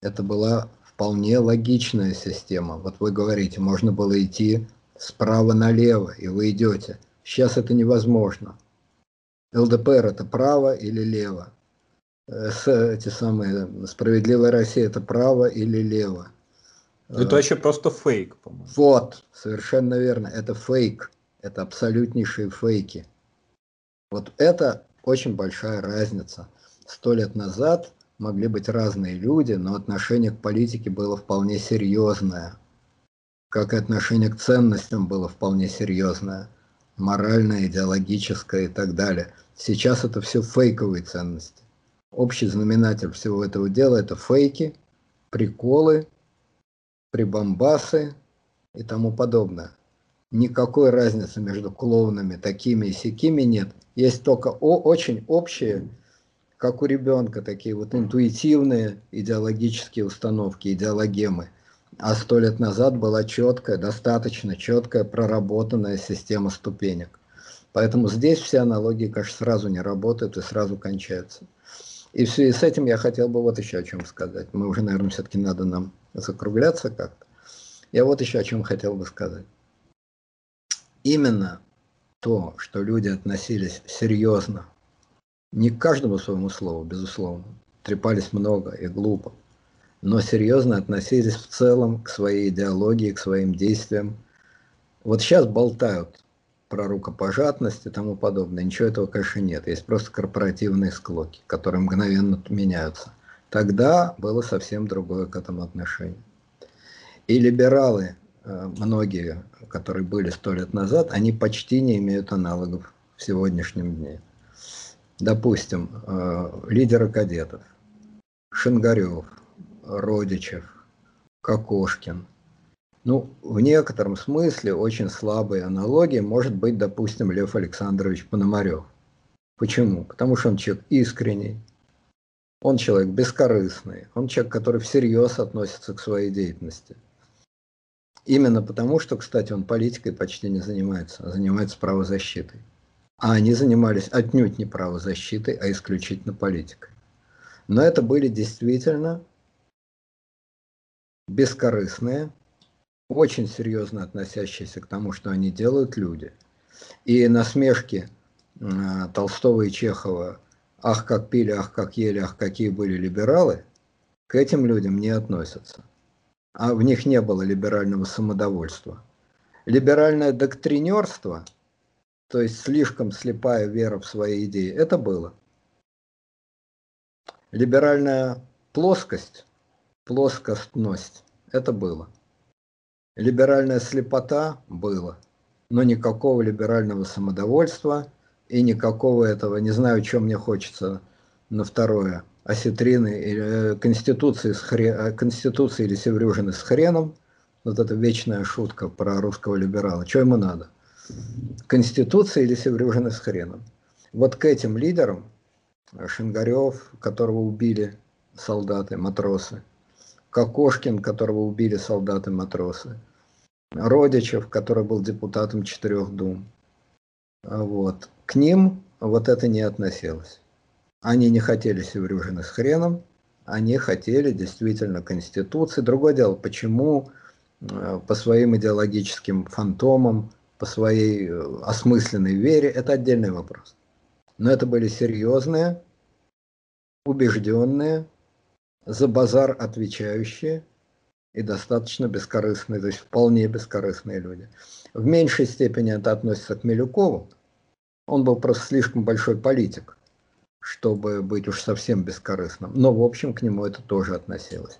это была вполне логичная система. Вот вы говорите, можно было идти справа налево, и вы идете. Сейчас это невозможно. ЛДПР это право или лево. Э, эти самые справедливая Россия это право или лево. Это вообще просто фейк, по-моему. Вот, совершенно верно. Это фейк. Это абсолютнейшие фейки. Вот это очень большая разница. Сто лет назад могли быть разные люди, но отношение к политике было вполне серьезное. Как и отношение к ценностям было вполне серьезное. Моральное, идеологическое и так далее. Сейчас это все фейковые ценности. Общий знаменатель всего этого дела – это фейки, приколы, прибамбасы и тому подобное. Никакой разницы между клоунами такими и сякими нет. Есть только о, очень общие, как у ребенка, такие вот интуитивные идеологические установки, идеологемы. А сто лет назад была четкая, достаточно четкая, проработанная система ступенек. Поэтому здесь все аналогии, конечно, сразу не работают и сразу кончаются. И в связи с этим я хотел бы вот еще о чем сказать. Мы уже, наверное, все-таки надо нам закругляться как-то. Я вот еще о чем хотел бы сказать. Именно то, что люди относились серьезно, не к каждому своему слову, безусловно, трепались много и глупо, но серьезно относились в целом к своей идеологии, к своим действиям. Вот сейчас болтают про рукопожатность и тому подобное. Ничего этого, конечно, нет. Есть просто корпоративные склоки, которые мгновенно меняются. Тогда было совсем другое к этому отношение. И либералы, э, многие, которые были сто лет назад, они почти не имеют аналогов в сегодняшнем дне. Допустим, э, лидеры кадетов, Шингарев, Родичев, Кокошкин. Ну, в некотором смысле очень слабой аналогии может быть, допустим, Лев Александрович Пономарев. Почему? Потому что он человек искренний, он человек бескорыстный, он человек, который всерьез относится к своей деятельности. Именно потому, что, кстати, он политикой почти не занимается, а занимается правозащитой. А они занимались отнюдь не правозащитой, а исключительно политикой. Но это были действительно бескорыстные, очень серьезно относящиеся к тому, что они делают люди. И насмешки э, Толстого и Чехова ах, как пили, ах, как ели, ах, какие были либералы, к этим людям не относятся. А в них не было либерального самодовольства. Либеральное доктринерство, то есть слишком слепая вера в свои идеи, это было. Либеральная плоскость, плоскостность, это было. Либеральная слепота было, но никакого либерального самодовольства – и никакого этого, не знаю, что мне хочется на второе, осетрины э, конституции, с хрен, э, конституции или Севрюжины с хреном, вот эта вечная шутка про русского либерала, что ему надо? Конституция или Севрюжины с хреном? Вот к этим лидерам, Шингарев, которого убили солдаты, матросы, Кокошкин, которого убили солдаты, матросы, Родичев, который был депутатом четырех дум, вот. К ним вот это не относилось. Они не хотели Севрюжина с хреном, они хотели действительно Конституции. Другое дело, почему э, по своим идеологическим фантомам, по своей э, осмысленной вере, это отдельный вопрос. Но это были серьезные, убежденные, за базар отвечающие и достаточно бескорыстные, то есть вполне бескорыстные люди. В меньшей степени это относится к Милюкову, он был просто слишком большой политик, чтобы быть уж совсем бескорыстным. Но, в общем, к нему это тоже относилось.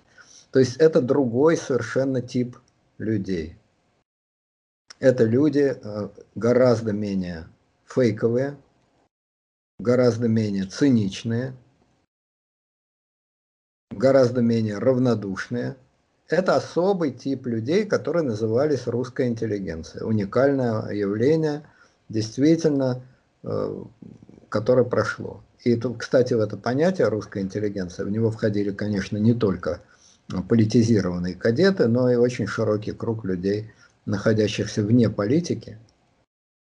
То есть это другой совершенно тип людей. Это люди э, гораздо менее фейковые, гораздо менее циничные, гораздо менее равнодушные. Это особый тип людей, которые назывались русская интеллигенция. Уникальное явление, действительно, Э, которое прошло. И тут, кстати, в это понятие русская интеллигенция, в него входили, конечно, не только политизированные кадеты, но и очень широкий круг людей, находящихся вне политики,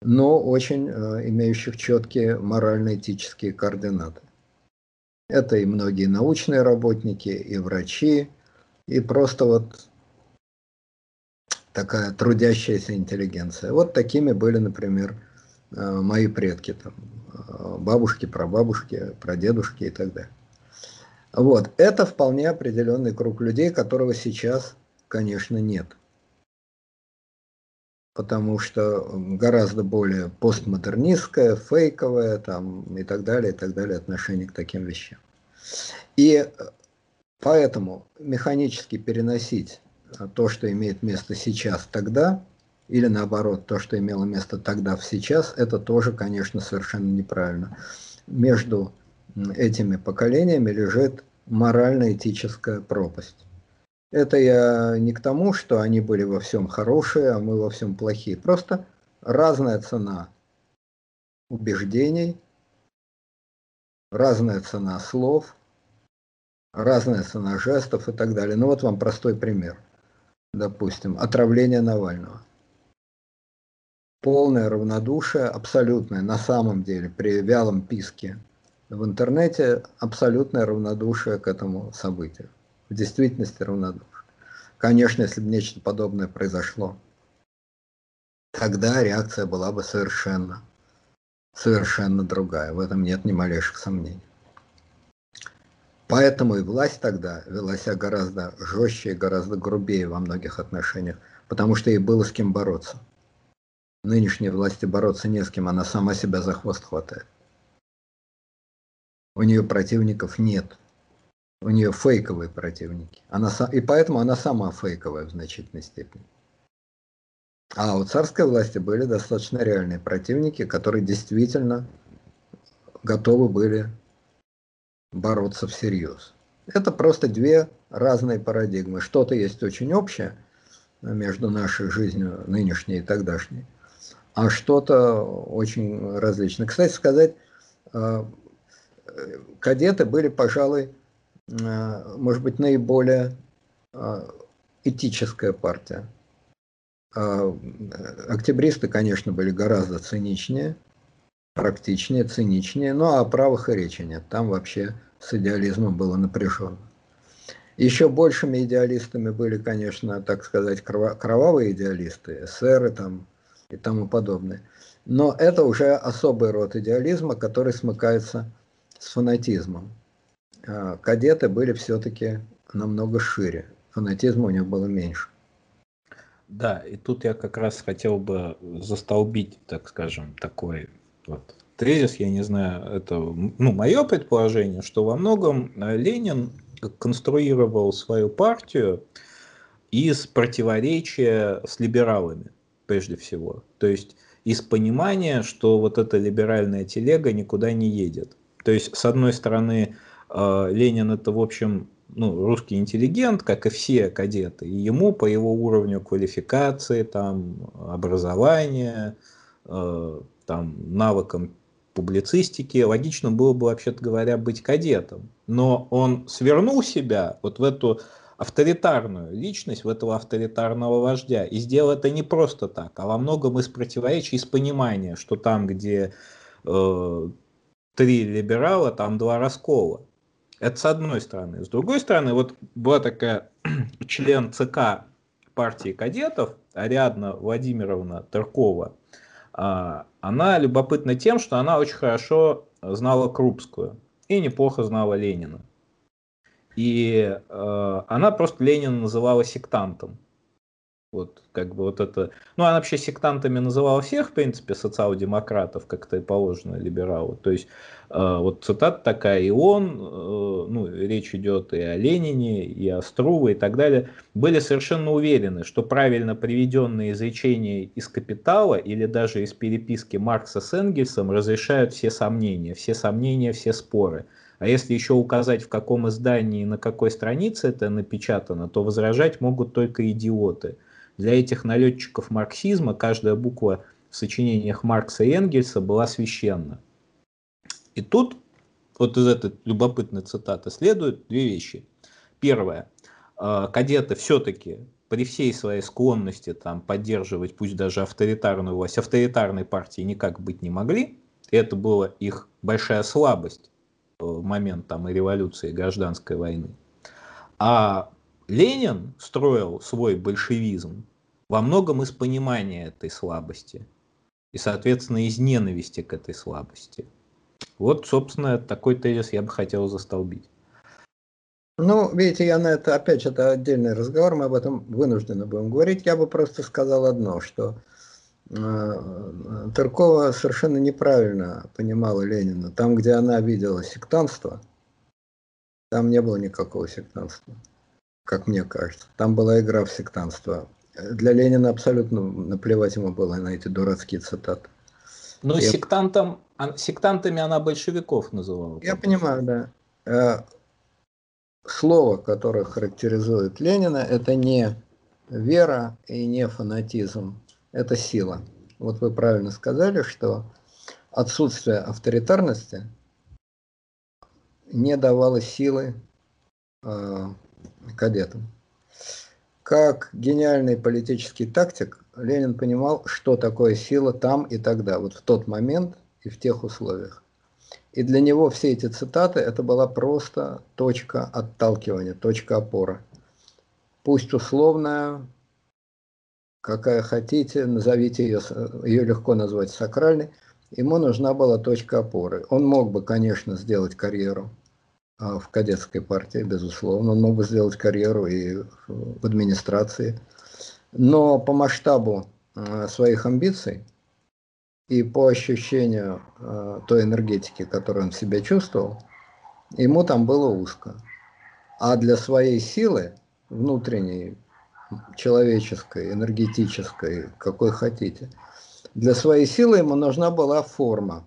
но очень э, имеющих четкие морально-этические координаты. Это и многие научные работники, и врачи, и просто вот такая трудящаяся интеллигенция. Вот такими были, например, э, мои предки, там, э, бабушки, прабабушки, прадедушки и так далее. Вот, это вполне определенный круг людей, которого сейчас, конечно, нет. Потому что гораздо более постмодернистское, фейковое там, и так далее, и так далее отношение к таким вещам. И поэтому механически переносить то, что имеет место сейчас, тогда, или наоборот, то, что имело место тогда в сейчас, это тоже, конечно, совершенно неправильно. Между этими поколениями лежит морально-этическая пропасть. Это я не к тому, что они были во всем хорошие, а мы во всем плохие. Просто разная цена убеждений, разная цена слов, разная цена жестов и так далее. Ну вот вам простой пример. Допустим, отравление Навального. Полное равнодушие, абсолютное, на самом деле, при вялом писке в интернете абсолютное равнодушие к этому событию. В действительности равнодушие. Конечно, если бы нечто подобное произошло, тогда реакция была бы совершенно, совершенно другая. В этом нет ни малейших сомнений. Поэтому и власть тогда вела себя гораздо жестче и гораздо грубее во многих отношениях, потому что ей было с кем бороться. Нынешней власти бороться не с кем, она сама себя за хвост хватает. У нее противников нет. У нее фейковые противники. Она, и поэтому она сама фейковая в значительной степени. А у царской власти были достаточно реальные противники, которые действительно готовы были бороться всерьез. Это просто две разные парадигмы. Что-то есть очень общее между нашей жизнью нынешней и тогдашней, а что-то очень различное. Кстати сказать, а, кадеты были, пожалуй, э, может быть, наиболее э, этическая партия. А, октябристы, конечно, были гораздо циничнее, практичнее, циничнее, ну а о правых и речи нет. Там вообще с идеализмом было напряженно. Еще большими идеалистами были, конечно, так сказать, кровавые идеалисты, эсеры там и тому подобное. Но это уже особый род идеализма, который смыкается с фанатизмом. А кадеты были все-таки намного шире. Фанатизма у них было меньше. Да, и тут я как раз хотел бы застолбить, так скажем, такой вот тезис, я не знаю, это ну, мое предположение, что во многом э, Ленин конструировал свою партию из противоречия с либералами, прежде всего. То есть из понимания, что вот эта либеральная телега никуда не едет. То есть, с одной стороны, Ленин это, в общем, ну, русский интеллигент, как и все кадеты, и ему по его уровню квалификации, там, образования, э, там, навыкам публицистики, логично было бы, вообще-то говоря, быть кадетом. Но он свернул себя вот в эту авторитарную личность, в этого авторитарного вождя. И сделал это не просто так, а во многом из противоречий, из понимания, что там, где э, три либерала, там два раскола. Это с одной стороны. С другой стороны, вот была такая член ЦК партии кадетов, Ариадна Владимировна Таркова, а, она любопытна тем, что она очень хорошо знала Крупскую и неплохо знала Ленина. И э, она просто Ленина называла сектантом. Вот, как бы вот это... Ну, она вообще сектантами называла всех, в принципе, социал-демократов, как это и положено либералу. То есть, э, вот цитата такая, и он, э, ну, речь идет и о Ленине, и о Струве и так далее, были совершенно уверены, что правильно приведенные изречения из «Капитала» или даже из переписки Маркса с Энгельсом разрешают все сомнения, все сомнения, все споры. А если еще указать, в каком издании и на какой странице это напечатано, то возражать могут только идиоты – для этих налетчиков марксизма каждая буква в сочинениях Маркса и Энгельса была священна. И тут вот из этой любопытной цитаты следуют две вещи. Первое. Э, кадеты все-таки при всей своей склонности там, поддерживать пусть даже авторитарную власть, авторитарной партии никак быть не могли. Это была их большая слабость в момент там, и революции, и гражданской войны. А Ленин строил свой большевизм во многом из понимания этой слабости и, соответственно, из ненависти к этой слабости. Вот, собственно, такой тезис я бы хотел застолбить. Ну, видите, я на это, опять же, это отдельный разговор, мы об этом вынуждены будем говорить. Я бы просто сказал одно, что э, Тыркова совершенно неправильно понимала Ленина. Там, где она видела сектанство, там не было никакого сектанства, как мне кажется. Там была игра в сектанство. Для Ленина абсолютно наплевать ему было на эти дурацкие цитаты. Но я... сектантом, сектантами она большевиков называла. Я понимаю, да. Э, слово, которое характеризует Ленина, это не вера и не фанатизм, это сила. Вот вы правильно сказали, что отсутствие авторитарности не давало силы кадетам. Как гениальный политический тактик, Ленин понимал, что такое сила там и тогда, вот в тот момент и в тех условиях. И для него все эти цитаты это была просто точка отталкивания, точка опоры. Пусть условная, какая хотите, назовите ее, ее легко назвать сакральной, ему нужна была точка опоры. Он мог бы, конечно, сделать карьеру в кадетской партии, безусловно, он мог бы сделать карьеру и в администрации, но по масштабу а, своих амбиций – и по ощущению э, той энергетики, которую он в себе чувствовал, ему там было узко. А для своей силы, внутренней, человеческой, энергетической, какой хотите, для своей силы ему нужна была форма,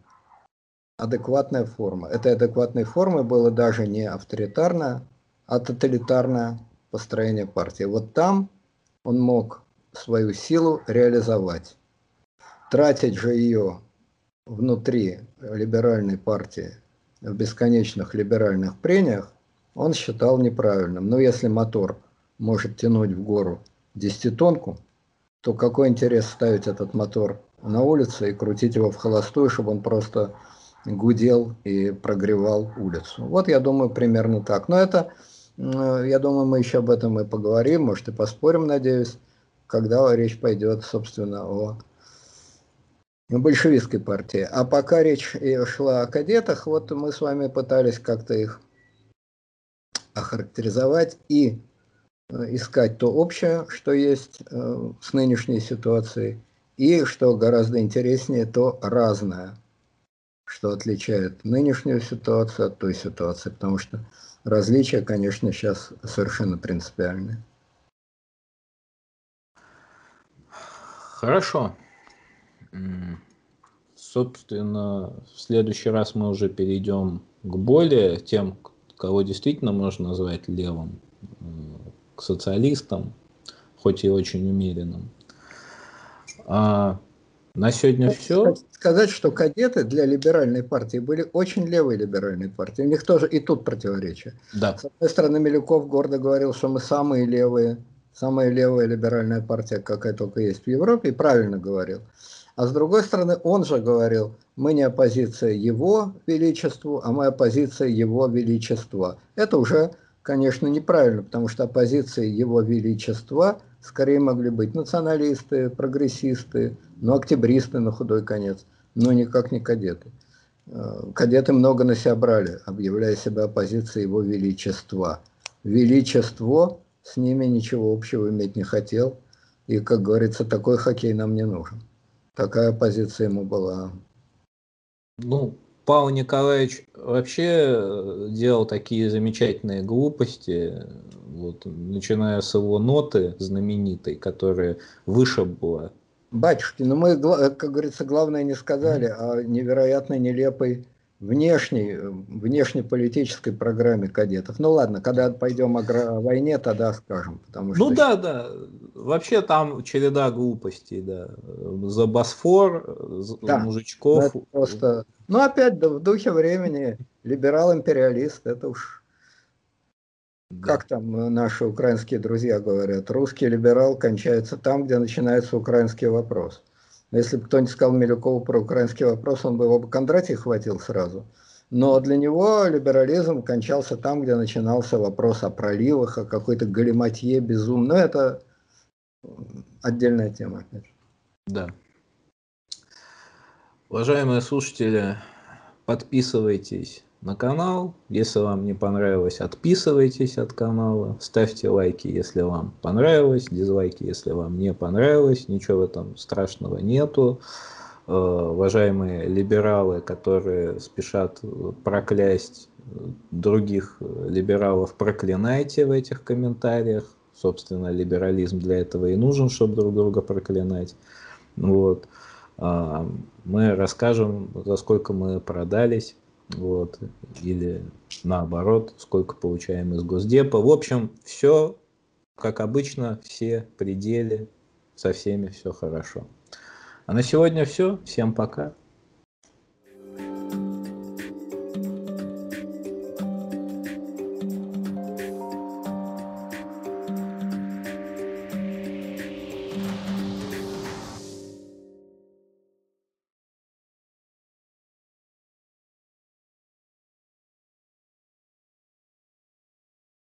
адекватная форма. Этой адекватной формой было даже не авторитарное, а тоталитарное построение партии. Вот там он мог свою силу реализовать. Тратить же ее внутри либеральной партии в бесконечных либеральных прениях он считал неправильным. Но если мотор может тянуть в гору десятитонку, то какой интерес ставить этот мотор на улице и крутить его в холостую, чтобы он просто гудел и прогревал улицу. Вот я думаю примерно так. Но это, я думаю, мы еще об этом и поговорим, может и поспорим, надеюсь, когда речь пойдет, собственно, о большевистской партии. А пока речь шла о кадетах, вот мы с вами пытались как-то их охарактеризовать и э, искать то общее, что есть э, с нынешней ситуацией, и, что гораздо интереснее, то разное, что отличает нынешнюю ситуацию от той ситуации, потому что различия, конечно, сейчас совершенно принципиальные. Хорошо. Собственно, в следующий раз мы уже перейдем к более тем, кого действительно можно назвать левым, к социалистам, хоть и очень умеренным. А на сегодня все. Сказать, что кадеты для либеральной партии были очень левой либеральной партией. У них тоже и тут противоречие. Да. С одной стороны, Милюков гордо говорил, что мы самые левые, самая левая либеральная партия, какая только есть в Европе, и правильно говорил. А с другой стороны, он же говорил, мы не оппозиция его величеству, а мы оппозиция его величества. Это уже, конечно, неправильно, потому что оппозиция его величества скорее могли быть националисты, прогрессисты, ну, октябристы на худой конец, но никак не кадеты. Э, кадеты много на себя брали, объявляя себя оппозицией его величества. Величество с ними ничего общего иметь не хотел, и, как говорится, такой хоккей нам не нужен. Такая позиция ему была. Ну, Павел Николаевич вообще э, делал такие замечательные глупости, вот, начиная с его ноты знаменитой, которая вышибла. Батюшки, ну мы, как говорится, главное не сказали, а невероятно нелепый внешней, внешнеполитической программе кадетов. Ну ладно, когда пойдем о войне, тогда скажем. Потому что... Ну да, да. Вообще там череда глупостей, да. За Босфор, за да. мужичков. Это просто... Ну опять да, в духе времени либерал-империалист, это уж... как там наши украинские друзья говорят, русский либерал кончается там, где начинается украинский вопрос. Если бы кто-нибудь сказал Милюкову про украинский вопрос, он бы его бы Кондратий хватил сразу. Но для него либерализм кончался там, где начинался вопрос о проливах, о какой-то галиматье безумно. Но это отдельная тема, опять же. Да. Уважаемые слушатели, подписывайтесь на канал. Если вам не понравилось, отписывайтесь от канала. Ставьте лайки, если вам понравилось. Дизлайки, если вам не понравилось. Ничего в этом страшного нету. Э, уважаемые либералы, которые спешат проклясть других либералов, проклинайте в этих комментариях. Собственно, либерализм для этого и нужен, чтобы друг друга проклинать. Вот. Мы расскажем, за сколько мы продались вот, или наоборот, сколько получаем из Госдепа. В общем, все, как обычно, все пределы, со всеми все хорошо. А на сегодня все. Всем пока.